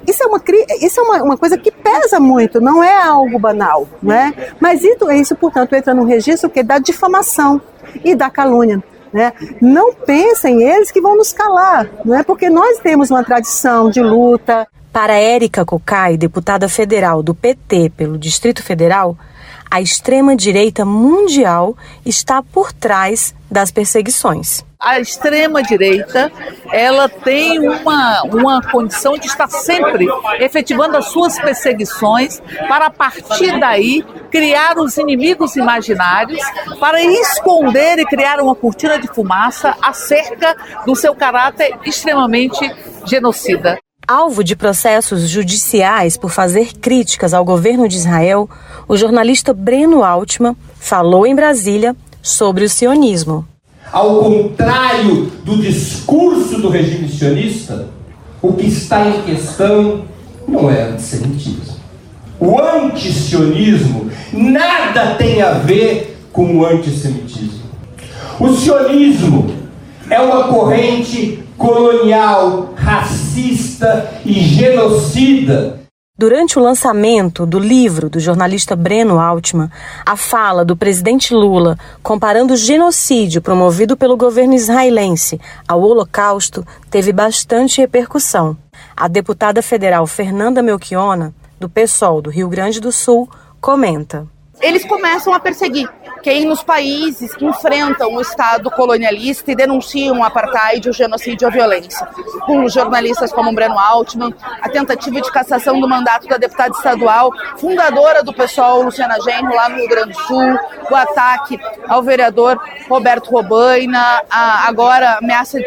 Isso é uma, isso é uma, uma coisa que pesa muito, não é algo banal, né? Mas isso, isso portanto, entra no registro que da difamação e da calúnia. Né? Não pensem eles que vão nos calar, não é porque nós temos uma tradição de luta. Para Érica Cocai, deputada federal do PT pelo Distrito Federal, a extrema-direita mundial está por trás das perseguições. A extrema-direita, ela tem uma, uma condição de estar sempre efetivando as suas perseguições para, a partir daí, criar os inimigos imaginários, para esconder e criar uma cortina de fumaça acerca do seu caráter extremamente genocida. Alvo de processos judiciais por fazer críticas ao governo de Israel, o jornalista Breno Altman falou em Brasília sobre o sionismo. Ao contrário do discurso do regime sionista, o que está em questão não é antissemitismo. O antisionismo nada tem a ver com o antissemitismo. O sionismo é uma corrente colonial, racista e genocida. Durante o lançamento do livro do jornalista Breno Altman, a fala do presidente Lula comparando o genocídio promovido pelo governo israelense ao Holocausto teve bastante repercussão. A deputada federal Fernanda Melchiona, do PSOL do Rio Grande do Sul, comenta: Eles começam a perseguir quem nos países que enfrentam o Estado colonialista e denunciam o apartheid, o genocídio e a violência. Com jornalistas como Breno Altman, a tentativa de cassação do mandato da deputada estadual, fundadora do PSOL, Luciana Genro, lá no Rio Grande do Sul, o ataque ao vereador Roberto Robaina, a, agora ameaça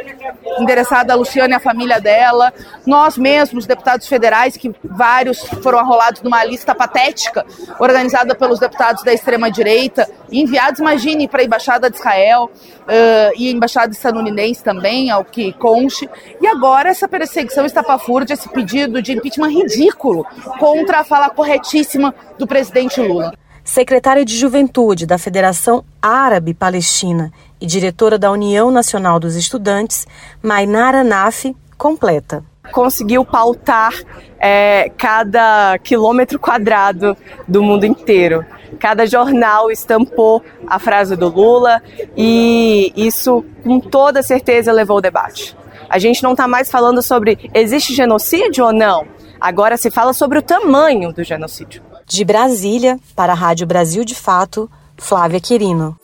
endereçada a Luciana e a família dela, nós mesmos, deputados federais, que vários foram arrolados numa lista patética, organizada pelos deputados da extrema-direita, enviados, imagine, para a Embaixada de Israel uh, e a Embaixada estadunidense também, ao que conste. E agora essa perseguição estapafúrdia, esse pedido de impeachment ridículo contra a fala corretíssima do presidente Lula. Secretária de Juventude da Federação Árabe Palestina e diretora da União Nacional dos Estudantes, Mainara Nafi, completa. Conseguiu pautar é, cada quilômetro quadrado do mundo inteiro. Cada jornal estampou a frase do Lula e isso, com toda certeza, levou o debate. A gente não está mais falando sobre existe genocídio ou não. Agora se fala sobre o tamanho do genocídio. De Brasília, para a Rádio Brasil de Fato, Flávia Quirino.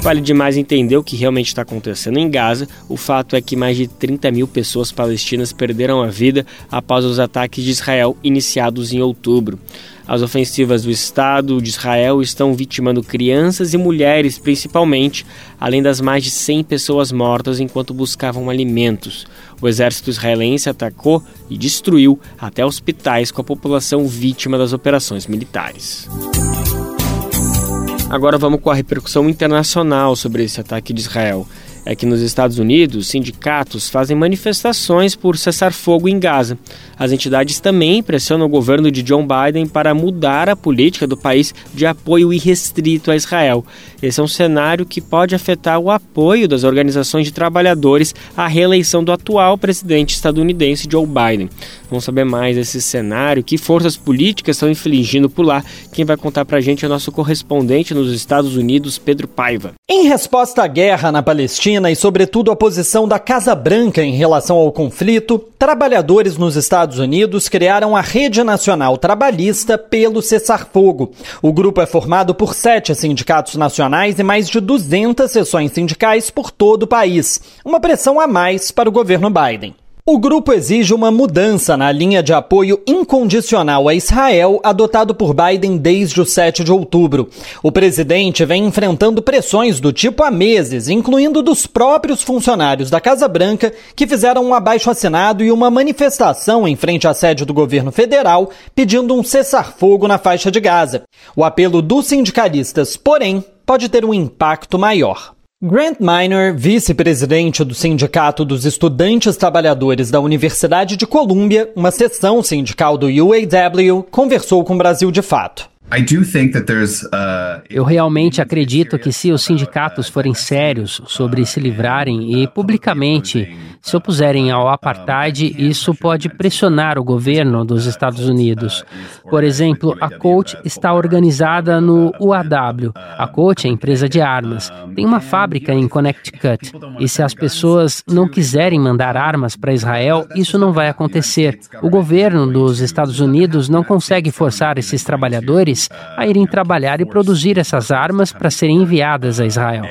Vale demais entender o que realmente está acontecendo em Gaza. O fato é que mais de 30 mil pessoas palestinas perderam a vida após os ataques de Israel iniciados em outubro. As ofensivas do Estado de Israel estão vitimando crianças e mulheres, principalmente, além das mais de 100 pessoas mortas enquanto buscavam alimentos. O exército israelense atacou e destruiu até hospitais com a população vítima das operações militares. Agora vamos com a repercussão internacional sobre esse ataque de Israel é que nos Estados Unidos, sindicatos fazem manifestações por cessar fogo em Gaza. As entidades também pressionam o governo de John Biden para mudar a política do país de apoio irrestrito a Israel. Esse é um cenário que pode afetar o apoio das organizações de trabalhadores à reeleição do atual presidente estadunidense Joe Biden. Vamos saber mais desse cenário, que forças políticas estão infligindo por lá. Quem vai contar pra gente é o nosso correspondente nos Estados Unidos, Pedro Paiva. Em resposta à guerra na Palestina e, sobretudo, à posição da Casa Branca em relação ao conflito, trabalhadores nos Estados Unidos criaram a Rede Nacional Trabalhista pelo Cessar-Fogo. O grupo é formado por sete sindicatos nacionais e mais de 200 seções sindicais por todo o país. Uma pressão a mais para o governo Biden. O grupo exige uma mudança na linha de apoio incondicional a Israel adotado por Biden desde o 7 de outubro. O presidente vem enfrentando pressões do tipo há meses, incluindo dos próprios funcionários da Casa Branca, que fizeram um abaixo-assinado e uma manifestação em frente à sede do governo federal pedindo um cessar-fogo na faixa de Gaza. O apelo dos sindicalistas, porém, pode ter um impacto maior. Grant Minor, vice-presidente do Sindicato dos Estudantes Trabalhadores da Universidade de Colômbia, uma seção sindical do UAW, conversou com o Brasil de Fato. Uh, Eu realmente acredito que se os sindicatos forem sérios sobre se livrarem e publicamente se opuserem ao apartheid, isso pode pressionar o governo dos Estados Unidos. Por exemplo, a Coach está organizada no UAW. A Coach é empresa de armas. Tem uma fábrica em Connecticut. E se as pessoas não quiserem mandar armas para Israel, isso não vai acontecer. O governo dos Estados Unidos não consegue forçar esses trabalhadores país a irem trabalhar e produzir essas armas para serem enviadas a Israel.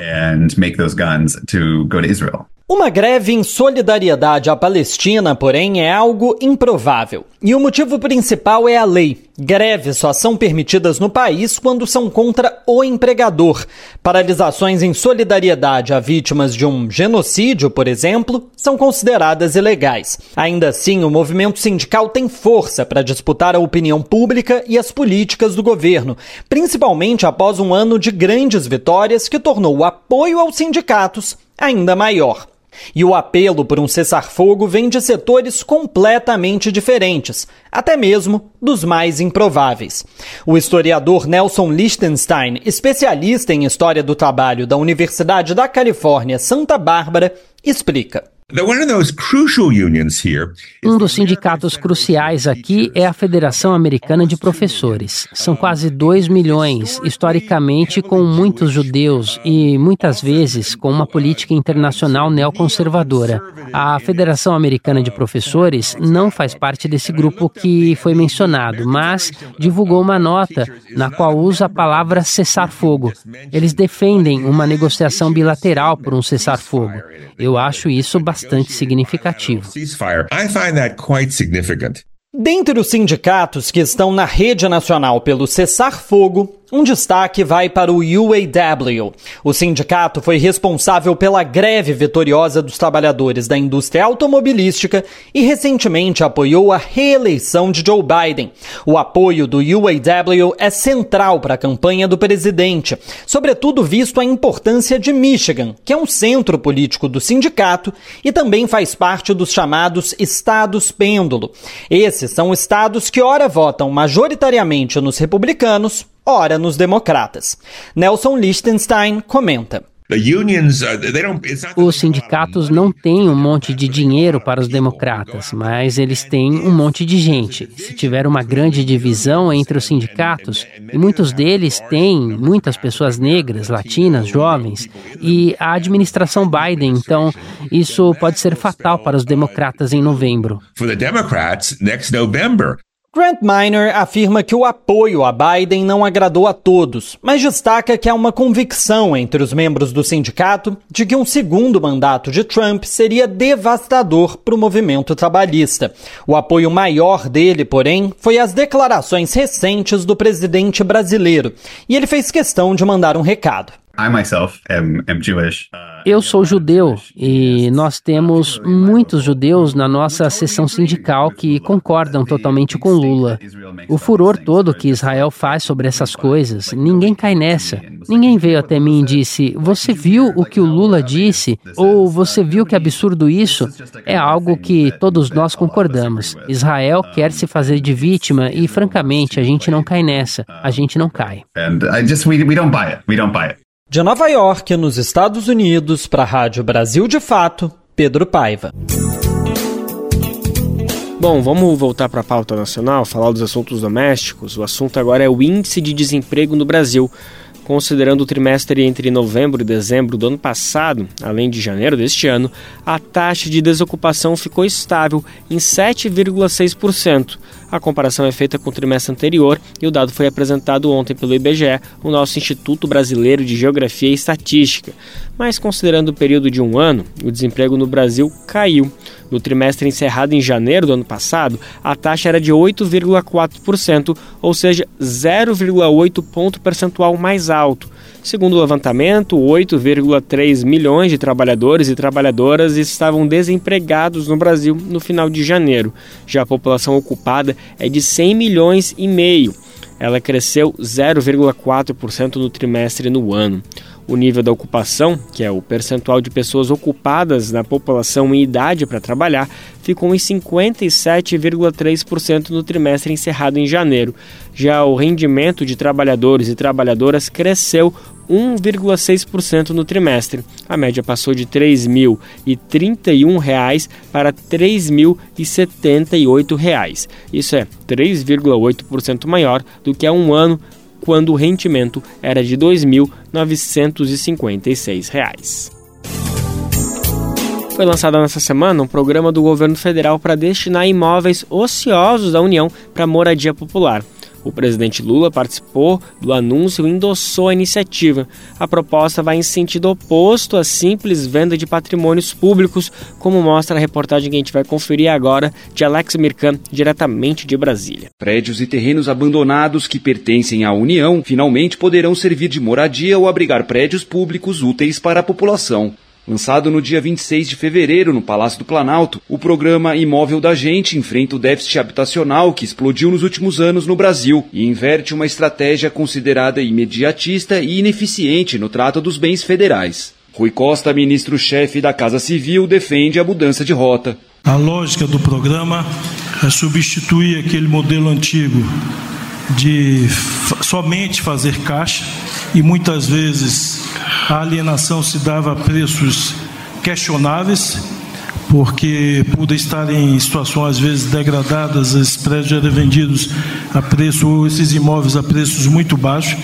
Uma greve em solidariedade à Palestina, porém, é algo improvável. E o motivo principal é a lei. Greves só são permitidas no país quando são contra o empregador. Paralisações em solidariedade a vítimas de um genocídio, por exemplo, são consideradas ilegais. Ainda assim, o movimento sindical tem força para disputar a opinião pública e as políticas do governo, principalmente após um ano de grandes vitórias que tornou o apoio aos sindicatos ainda maior. E o apelo por um cessar-fogo vem de setores completamente diferentes, até mesmo dos mais improváveis. O historiador Nelson Lichtenstein, especialista em história do trabalho da Universidade da Califórnia, Santa Bárbara, explica. Um dos sindicatos cruciais aqui é a Federação Americana de Professores. São quase 2 milhões, historicamente com muitos judeus e muitas vezes com uma política internacional neoconservadora. A Federação Americana de Professores não faz parte desse grupo que foi mencionado, mas divulgou uma nota na qual usa a palavra cessar-fogo. Eles defendem uma negociação bilateral por um cessar-fogo. Eu acho isso bastante bastante significativo. Dentre os sindicatos que estão na rede nacional pelo cessar-fogo, um destaque vai para o UAW. O sindicato foi responsável pela greve vitoriosa dos trabalhadores da indústria automobilística e recentemente apoiou a reeleição de Joe Biden. O apoio do UAW é central para a campanha do presidente, sobretudo visto a importância de Michigan, que é um centro político do sindicato e também faz parte dos chamados estados pêndulo. Esses são estados que ora votam majoritariamente nos republicanos ora nos democratas. Nelson Lichtenstein comenta. Os sindicatos não têm um monte de dinheiro para os democratas, mas eles têm um monte de gente. Se tiver uma grande divisão entre os sindicatos, e muitos deles têm muitas pessoas negras, latinas, jovens, e a administração Biden, então, isso pode ser fatal para os democratas em novembro. Grant Miner afirma que o apoio a Biden não agradou a todos, mas destaca que há uma convicção entre os membros do sindicato de que um segundo mandato de Trump seria devastador para o movimento trabalhista. O apoio maior dele, porém, foi as declarações recentes do presidente brasileiro, e ele fez questão de mandar um recado. Eu sou judeu e nós temos muitos judeus na nossa seção sindical que concordam totalmente com Lula. O furor todo que Israel faz sobre essas coisas, ninguém cai nessa. Ninguém veio até mim e disse: Você viu o que o Lula disse? Ou você viu que absurdo isso? É algo que todos nós concordamos. Israel quer se fazer de vítima e, francamente, a gente não cai nessa. A gente não cai. And I just, we, we don't buy it. We don't buy it. De Nova York, nos Estados Unidos, para a Rádio Brasil de Fato, Pedro Paiva. Bom, vamos voltar para a pauta nacional, falar dos assuntos domésticos. O assunto agora é o índice de desemprego no Brasil. Considerando o trimestre entre novembro e dezembro do ano passado, além de janeiro deste ano, a taxa de desocupação ficou estável em 7,6%. A comparação é feita com o trimestre anterior e o dado foi apresentado ontem pelo IBGE, o nosso Instituto Brasileiro de Geografia e Estatística. Mas considerando o período de um ano, o desemprego no Brasil caiu. No trimestre encerrado em janeiro do ano passado, a taxa era de 8,4%, ou seja, 0,8 ponto percentual mais alto. Segundo o levantamento, 8,3 milhões de trabalhadores e trabalhadoras estavam desempregados no Brasil no final de janeiro. Já a população ocupada é de 100 milhões e meio. Ela cresceu 0,4% no trimestre no ano. O nível da ocupação, que é o percentual de pessoas ocupadas na população em idade para trabalhar, ficou em 57,3% no trimestre encerrado em janeiro. Já o rendimento de trabalhadores e trabalhadoras cresceu 1,6% no trimestre. A média passou de R$ 3.031 para R$ 3.078. Isso é 3,8% maior do que há um ano quando o rendimento era de R$ 2.956. Foi lançado nessa semana um programa do governo federal para destinar imóveis ociosos da União para moradia popular. O presidente Lula participou do anúncio e endossou a iniciativa. A proposta vai em sentido oposto à simples venda de patrimônios públicos, como mostra a reportagem que a gente vai conferir agora de Alex Mirkan, diretamente de Brasília. Prédios e terrenos abandonados que pertencem à União finalmente poderão servir de moradia ou abrigar prédios públicos úteis para a população. Lançado no dia 26 de fevereiro no Palácio do Planalto, o programa Imóvel da Gente enfrenta o déficit habitacional que explodiu nos últimos anos no Brasil e inverte uma estratégia considerada imediatista e ineficiente no trato dos bens federais. Rui Costa, ministro-chefe da Casa Civil, defende a mudança de rota. A lógica do programa é substituir aquele modelo antigo de somente fazer caixa e muitas vezes a alienação se dava a preços questionáveis, porque por estar em situações às vezes degradadas, esses prédios eram vendidos a preço, esses imóveis a preços muito baixos.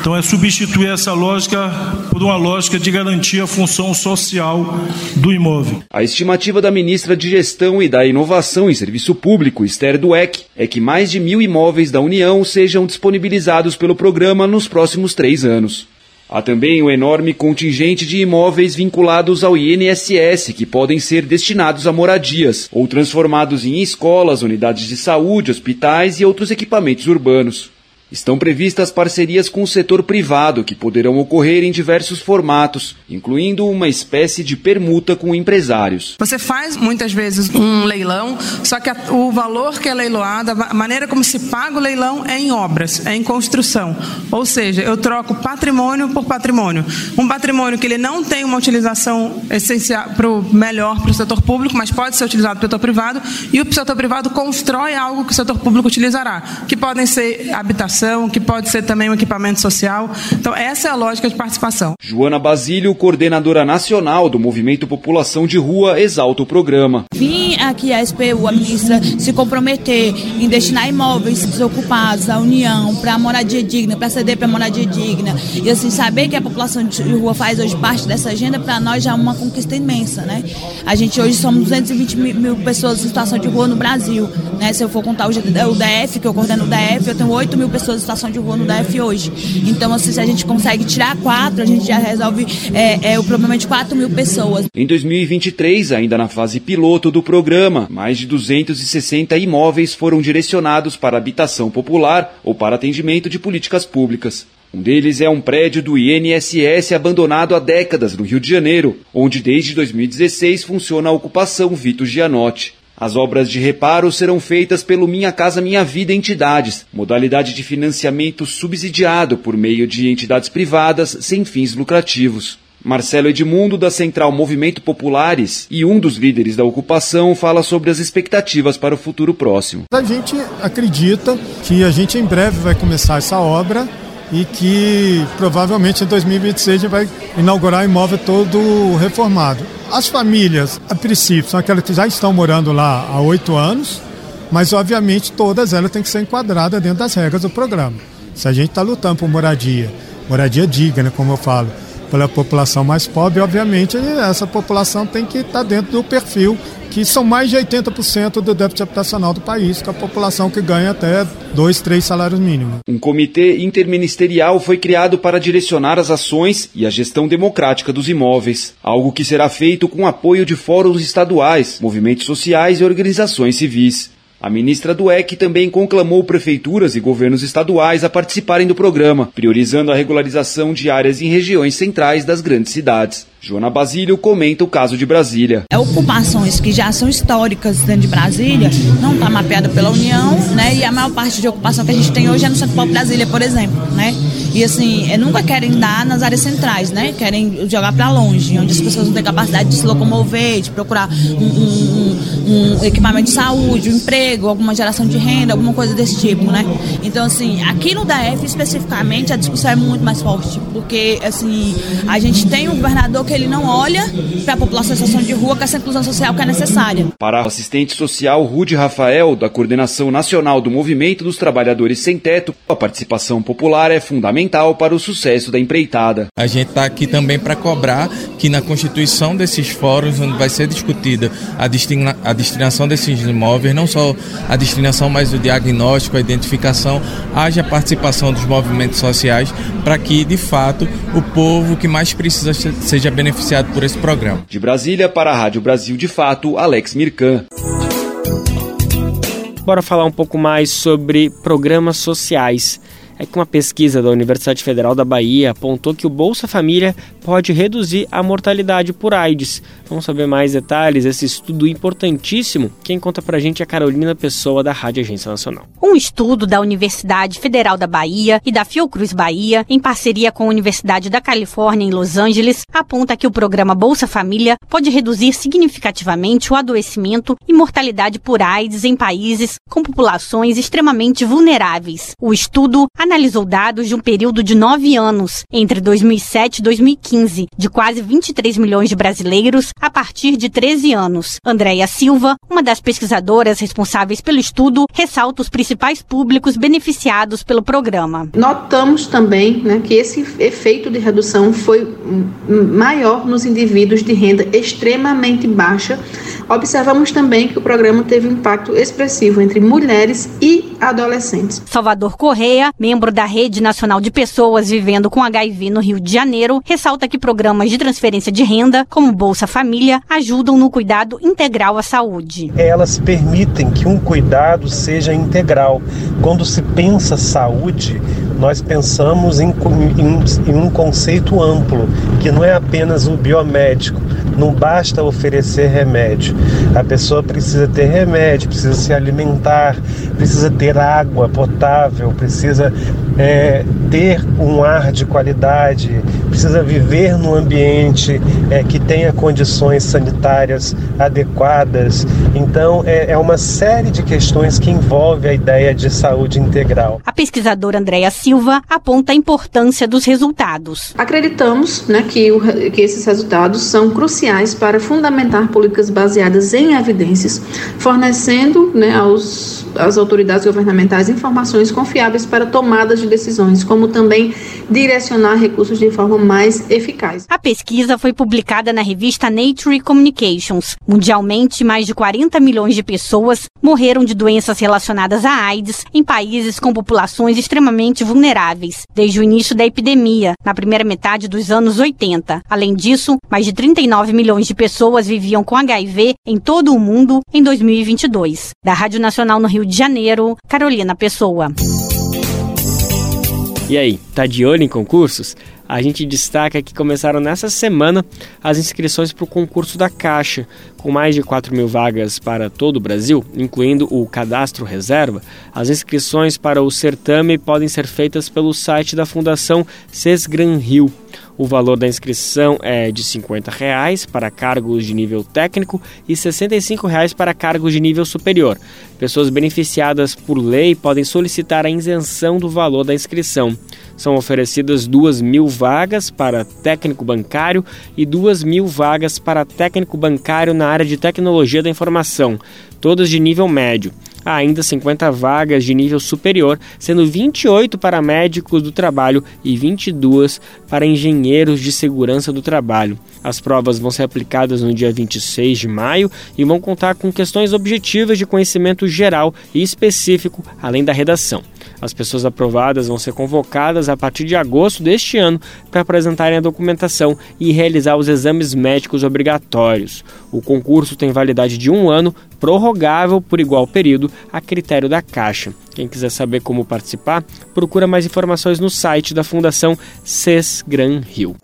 Então é substituir essa lógica por uma lógica de garantir a função social do imóvel. A estimativa da ministra de Gestão e da Inovação em Serviço Público, Esther Dueck, é que mais de mil imóveis da União sejam disponibilizados pelo programa nos próximos três anos. Há também um enorme contingente de imóveis vinculados ao INSS que podem ser destinados a moradias ou transformados em escolas, unidades de saúde, hospitais e outros equipamentos urbanos. Estão previstas parcerias com o setor privado que poderão ocorrer em diversos formatos, incluindo uma espécie de permuta com empresários. Você faz muitas vezes um leilão, só que o valor que é leiloado, a maneira como se paga o leilão é em obras, é em construção. Ou seja, eu troco patrimônio por patrimônio. Um patrimônio que ele não tem uma utilização essencial pro, melhor para o setor público, mas pode ser utilizado pelo setor privado, e o setor privado constrói algo que o setor público utilizará, que podem ser habitações que pode ser também um equipamento social. Então, essa é a lógica de participação. Joana Basílio, coordenadora nacional do Movimento População de Rua, exalta o programa. Vim aqui a SPU, a ministra, se comprometer em destinar imóveis desocupados à União para moradia digna, para ceder para moradia digna. E assim, saber que a população de rua faz hoje parte dessa agenda, para nós já é uma conquista imensa, né? A gente hoje somos 220 mil pessoas em situação de rua no Brasil, né? Se eu for contar o DF, que eu coordeno o DF, eu tenho 8 mil pessoas em situação de rua no DF hoje. Então, assim, se a gente consegue tirar quatro, a gente já resolve é, é, o problema de 4 mil pessoas. Em 2023, ainda na fase piloto do programa, mais de 260 imóveis foram direcionados para habitação popular ou para atendimento de políticas públicas. Um deles é um prédio do INSS abandonado há décadas no Rio de Janeiro, onde desde 2016 funciona a ocupação Vito Gianotti. As obras de reparo serão feitas pelo Minha Casa Minha Vida Entidades, modalidade de financiamento subsidiado por meio de entidades privadas sem fins lucrativos. Marcelo Edmundo, da Central Movimento Populares e um dos líderes da ocupação, fala sobre as expectativas para o futuro próximo. A gente acredita que a gente em breve vai começar essa obra e que provavelmente em 2026 a gente vai inaugurar o imóvel todo reformado. As famílias, a princípio, são aquelas que já estão morando lá há oito anos, mas obviamente todas elas têm que ser enquadradas dentro das regras do programa. Se a gente está lutando por moradia, moradia digna, como eu falo, pela população mais pobre, obviamente essa população tem que estar dentro do perfil que são mais de 80% do déficit habitacional do país, com a população que ganha até dois, três salários mínimos. Um comitê interministerial foi criado para direcionar as ações e a gestão democrática dos imóveis, algo que será feito com apoio de fóruns estaduais, movimentos sociais e organizações civis. A ministra do EC também conclamou prefeituras e governos estaduais a participarem do programa, priorizando a regularização de áreas em regiões centrais das grandes cidades. Joana Basílio comenta o caso de Brasília. É ocupações que já são históricas dentro de Brasília, não está mapeada pela União, né? E a maior parte de ocupação que a gente tem hoje é no Centro Pop Brasília, por exemplo, né? E assim, é, nunca querem dar nas áreas centrais, né? Querem jogar para longe, onde as pessoas não têm capacidade de se locomover, de procurar um, um, um, equipamento de saúde, um emprego, alguma geração de renda, alguma coisa desse tipo, né? Então, assim, aqui no DF especificamente a discussão é muito mais forte, porque assim, a gente tem um governador que ele não olha para a população em situação de rua com essa inclusão social que é necessária. Para o assistente social Rude Rafael, da Coordenação Nacional do Movimento dos Trabalhadores Sem Teto, a participação popular é fundamental para o sucesso da empreitada. A gente está aqui também para cobrar que na constituição desses fóruns, onde vai ser discutida a, destina, a destinação desses imóveis, não só a destinação, mas o diagnóstico, a identificação, haja participação dos movimentos sociais para que, de fato, o povo que mais precisa seja beneficiado por esse programa. De Brasília para a Rádio Brasil de Fato, Alex Mirkan. Bora falar um pouco mais sobre programas sociais é que uma pesquisa da Universidade Federal da Bahia apontou que o Bolsa Família pode reduzir a mortalidade por AIDS. Vamos saber mais detalhes desse estudo importantíssimo. Quem conta pra gente é a Carolina Pessoa, da Rádio Agência Nacional. Um estudo da Universidade Federal da Bahia e da Fiocruz Bahia, em parceria com a Universidade da Califórnia em Los Angeles, aponta que o programa Bolsa Família pode reduzir significativamente o adoecimento e mortalidade por AIDS em países com populações extremamente vulneráveis. O estudo analisou dados de um período de nove anos, entre 2007 e 2015, de quase 23 milhões de brasileiros a partir de 13 anos. Andréia Silva, uma das pesquisadoras responsáveis pelo estudo, ressalta os principais públicos beneficiados pelo programa. Notamos também né, que esse efeito de redução foi maior nos indivíduos de renda extremamente baixa. Observamos também que o programa teve um impacto expressivo entre mulheres e adolescentes. Salvador Correia, membro membro da Rede Nacional de Pessoas Vivendo com HIV no Rio de Janeiro, ressalta que programas de transferência de renda, como Bolsa Família, ajudam no cuidado integral à saúde. Elas permitem que um cuidado seja integral. Quando se pensa saúde, nós pensamos em, em, em um conceito amplo, que não é apenas o biomédico, Não basta oferecer remédio. A pessoa precisa ter remédio, precisa se alimentar, precisa ter água potável, precisa é, ter um ar de qualidade, precisa viver num ambiente é, que tenha condições sanitárias adequadas. Então, é, é uma série de questões que envolve a ideia de saúde integral. A pesquisadora Andréa Silva aponta a importância dos resultados. Acreditamos né, que, o, que esses resultados são cruciais para fundamentar políticas baseadas em evidências, fornecendo né, aos, às autoridades governamentais informações confiáveis para tomadas de decisões, como também direcionar recursos de forma mais eficaz. A pesquisa foi publicada na revista Nature Communications. Mundialmente, mais de 40 milhões de pessoas morreram de doenças relacionadas à AIDS em países com populações extremamente vulneráveis, desde o início da epidemia, na primeira metade dos anos 80. Além disso, mais de 39 milhões de pessoas viviam com HIV em todo o mundo em 2022. Da Rádio Nacional no Rio de Janeiro, Carolina Pessoa. E aí, tá de olho em concursos? A gente destaca que começaram nessa semana as inscrições para o concurso da Caixa, com mais de 4 mil vagas para todo o Brasil, incluindo o cadastro reserva. As inscrições para o certame podem ser feitas pelo site da Fundação Sesgran Rio. O valor da inscrição é de 50 reais para cargos de nível técnico e 65 reais para cargos de nível superior. Pessoas beneficiadas por lei podem solicitar a isenção do valor da inscrição. São oferecidas 2 mil vagas para técnico bancário e 2 mil vagas para técnico bancário na área de tecnologia da informação, todas de nível médio. Há ainda 50 vagas de nível superior, sendo 28 para médicos do trabalho e 22 para engenheiros de segurança do trabalho. As provas vão ser aplicadas no dia 26 de maio e vão contar com questões objetivas de conhecimento geral e específico, além da redação. As pessoas aprovadas vão ser convocadas a partir de agosto deste ano para apresentarem a documentação e realizar os exames médicos obrigatórios. O concurso tem validade de um ano, prorrogável por igual período, a critério da Caixa. Quem quiser saber como participar, procura mais informações no site da Fundação CES Gran Rio.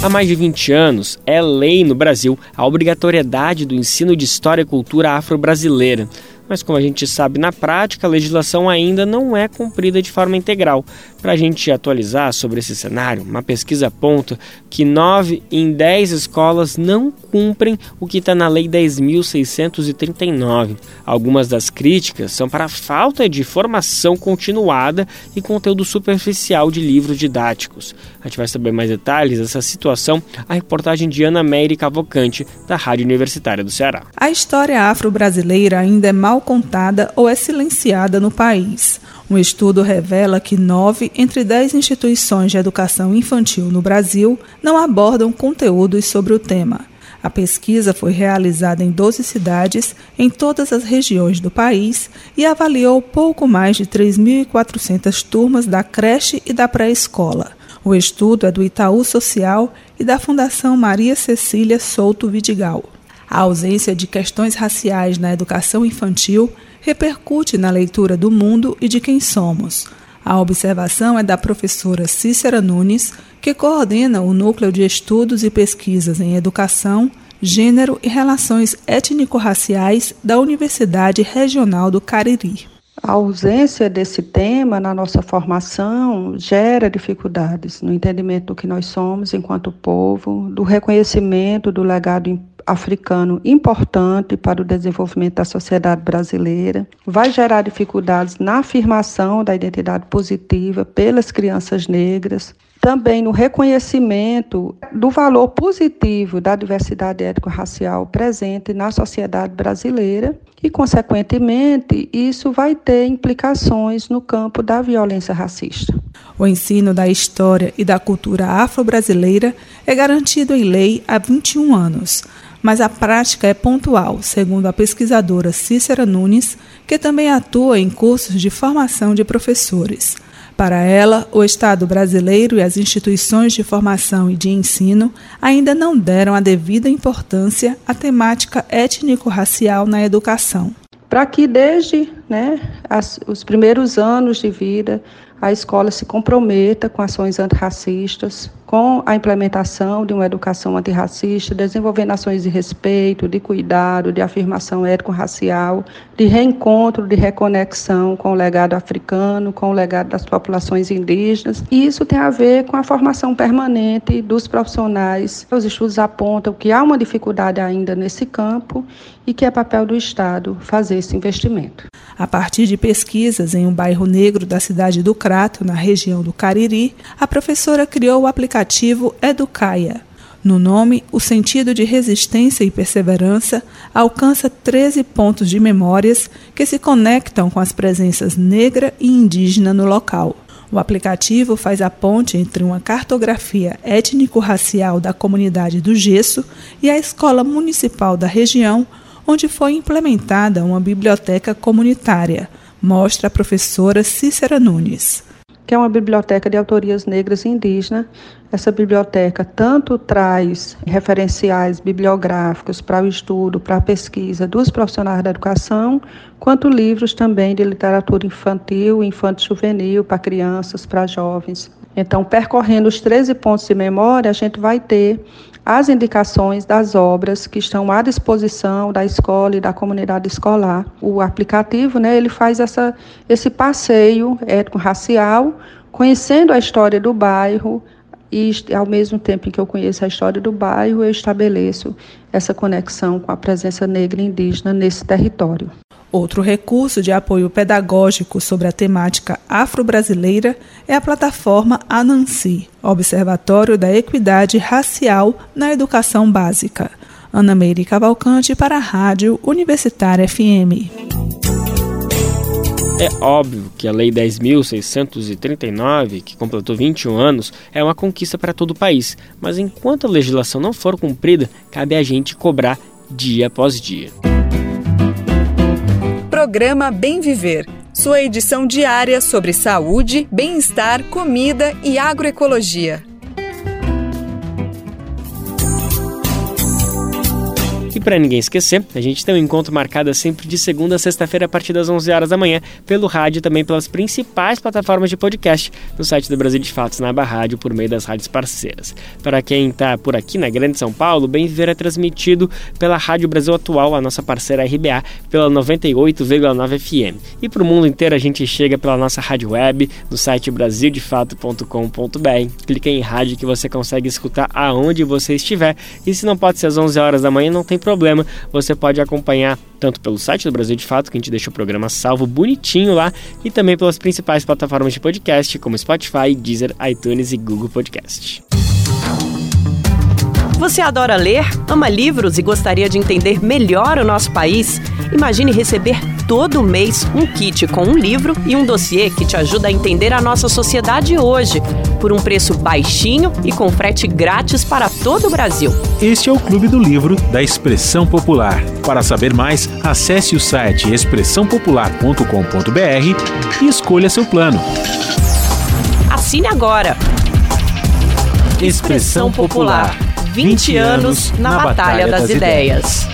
Há mais de 20 anos, é lei no Brasil a obrigatoriedade do ensino de história e cultura afro-brasileira mas como a gente sabe na prática, a legislação ainda não é cumprida de forma integral. Para a gente atualizar sobre esse cenário, uma pesquisa aponta que 9 em 10 escolas não cumprem o que está na Lei 10.639. Algumas das críticas são para a falta de formação continuada e conteúdo superficial de livros didáticos. A gente vai saber mais detalhes dessa situação a reportagem de Ana Meire Cavalcante, da Rádio Universitária do Ceará. A história afro-brasileira ainda é mal contada ou é silenciada no país. Um estudo revela que nove entre dez instituições de educação infantil no Brasil não abordam conteúdos sobre o tema. A pesquisa foi realizada em 12 cidades, em todas as regiões do país, e avaliou pouco mais de 3.400 turmas da creche e da pré-escola. O estudo é do Itaú Social e da Fundação Maria Cecília Souto Vidigal. A ausência de questões raciais na educação infantil repercute na leitura do mundo e de quem somos. A observação é da professora Cícera Nunes, que coordena o Núcleo de Estudos e Pesquisas em Educação, Gênero e Relações Étnico-Raciais da Universidade Regional do Cariri. A ausência desse tema na nossa formação gera dificuldades no entendimento do que nós somos enquanto povo, do reconhecimento do legado africano importante para o desenvolvimento da sociedade brasileira, vai gerar dificuldades na afirmação da identidade positiva pelas crianças negras, também no reconhecimento do valor positivo da diversidade étnico-racial presente na sociedade brasileira. E, consequentemente, isso vai ter implicações no campo da violência racista. O ensino da história e da cultura afro-brasileira é garantido em lei há 21 anos mas a prática é pontual, segundo a pesquisadora Cícera Nunes, que também atua em cursos de formação de professores. Para ela, o Estado brasileiro e as instituições de formação e de ensino ainda não deram a devida importância à temática étnico-racial na educação. Para que desde né, as, os primeiros anos de vida a escola se comprometa com ações antirracistas, com a implementação de uma educação antirracista, desenvolvendo ações de respeito, de cuidado, de afirmação étnico-racial, de reencontro, de reconexão com o legado africano, com o legado das populações indígenas. E isso tem a ver com a formação permanente dos profissionais. Os estudos apontam que há uma dificuldade ainda nesse campo e que é papel do Estado fazer esse investimento. A partir de pesquisas em um bairro negro da cidade do Crato, na região do Cariri, a professora criou o aplicativo Educaia. No nome, o sentido de resistência e perseverança alcança 13 pontos de memórias que se conectam com as presenças negra e indígena no local. O aplicativo faz a ponte entre uma cartografia étnico-racial da comunidade do Gesso e a escola municipal da região, onde foi implementada uma biblioteca comunitária, mostra a professora Cícera Nunes. Que é uma biblioteca de autorias negras e indígenas. Essa biblioteca tanto traz referenciais bibliográficos para o estudo, para a pesquisa dos profissionais da educação, quanto livros também de literatura infantil, infanto-juvenil, para crianças, para jovens. Então, percorrendo os 13 pontos de memória, a gente vai ter as indicações das obras que estão à disposição da escola e da comunidade escolar. O aplicativo, né, ele faz essa, esse passeio étnico-racial, conhecendo a história do bairro, e ao mesmo tempo em que eu conheço a história do bairro, eu estabeleço essa conexão com a presença negra e indígena nesse território. Outro recurso de apoio pedagógico sobre a temática afro-brasileira é a plataforma Anansi, Observatório da Equidade Racial na Educação Básica. Ana Meire Cavalcante para a Rádio Universitária FM. É óbvio que a Lei 10.639, que completou 21 anos, é uma conquista para todo o país, mas enquanto a legislação não for cumprida, cabe a gente cobrar dia após dia. Programa Bem Viver, sua edição diária sobre saúde, bem-estar, comida e agroecologia. Para ninguém esquecer, a gente tem um encontro marcado sempre de segunda a sexta-feira a partir das 11 horas da manhã, pelo rádio e também pelas principais plataformas de podcast, no site do Brasil de Fatos, na aba rádio, por meio das rádios parceiras. Para quem está por aqui na Grande São Paulo, Bem Viver é transmitido pela Rádio Brasil Atual, a nossa parceira RBA, pela 98,9 FM. E para o mundo inteiro a gente chega pela nossa rádio web, no site brasildefato.com.br. Clique em rádio que você consegue escutar aonde você estiver. E se não pode ser às 11 horas da manhã, não tem problema problema, você pode acompanhar tanto pelo site do Brasil de Fato, que a gente deixa o programa salvo bonitinho lá, e também pelas principais plataformas de podcast, como Spotify, Deezer, iTunes e Google Podcast. Você adora ler, ama livros e gostaria de entender melhor o nosso país? Imagine receber todo mês um kit com um livro e um dossiê que te ajuda a entender a nossa sociedade hoje, por um preço baixinho e com frete grátis para todo o Brasil. Este é o Clube do Livro da Expressão Popular. Para saber mais, acesse o site expressãopopular.com.br e escolha seu plano. Assine agora! Expressão Popular 20 anos na Batalha das Ideias.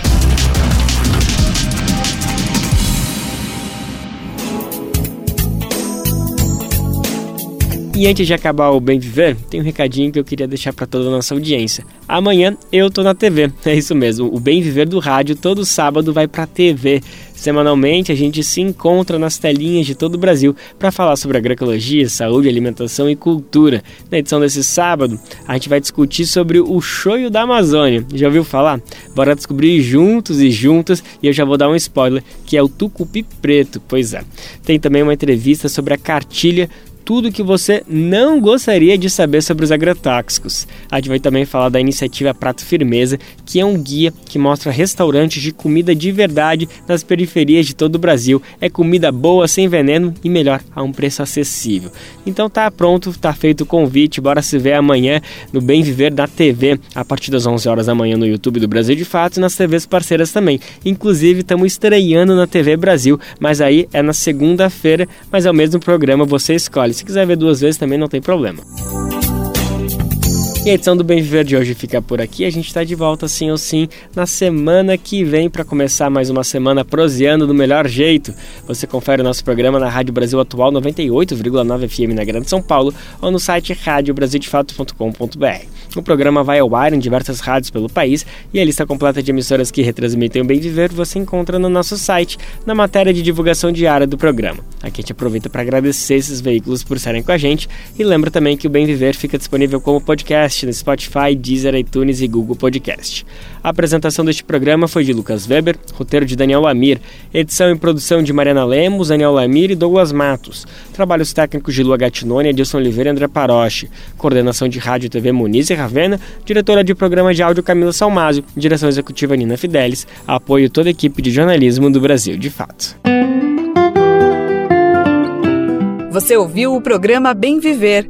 E antes de acabar o Bem Viver, tem um recadinho que eu queria deixar para toda a nossa audiência. Amanhã eu tô na TV, é isso mesmo. O Bem Viver do rádio todo sábado vai para TV. Semanalmente a gente se encontra nas telinhas de todo o Brasil para falar sobre agroecologia, saúde, alimentação e cultura. Na edição desse sábado, a gente vai discutir sobre o choio da Amazônia. Já ouviu falar? Bora descobrir juntos e juntas e eu já vou dar um spoiler, que é o tucupi preto. Pois é. Tem também uma entrevista sobre a cartilha tudo que você não gostaria de saber sobre os agrotóxicos. A gente vai também falar da iniciativa Prato Firmeza, que é um guia que mostra restaurantes de comida de verdade nas periferias de todo o Brasil. É comida boa, sem veneno e melhor, a um preço acessível. Então tá pronto, tá feito o convite, bora se ver amanhã no Bem Viver da TV, a partir das 11 horas da manhã no YouTube do Brasil de Fato e nas TVs parceiras também. Inclusive estamos estreando na TV Brasil, mas aí é na segunda-feira, mas é o mesmo programa, você escolhe. Se quiser ver duas vezes também não tem problema. E a edição do Bem Viver de hoje fica por aqui. A gente está de volta, sim ou sim, na semana que vem para começar mais uma semana proseando do melhor jeito. Você confere o nosso programa na Rádio Brasil Atual 98,9 FM na Grande São Paulo ou no site radiobrasildefato.com.br. O programa vai ao ar em diversas rádios pelo país e a lista completa de emissoras que retransmitem o Bem Viver você encontra no nosso site, na matéria de divulgação diária do programa. Aqui a gente aproveita para agradecer esses veículos por estarem com a gente e lembra também que o Bem Viver fica disponível como podcast no Spotify, Deezer, iTunes e Google Podcast. A apresentação deste programa foi de Lucas Weber, roteiro de Daniel Lamir, edição e produção de Mariana Lemos, Daniel Lamir e Douglas Matos, trabalhos técnicos de Lua Gatinone, Edilson Oliveira e André Paroche, coordenação de rádio e TV Muniz e Ravena, diretora de programa de áudio Camila Salmásio, direção executiva Nina Fidelis, apoio toda a equipe de jornalismo do Brasil de Fato. Você ouviu o programa Bem Viver,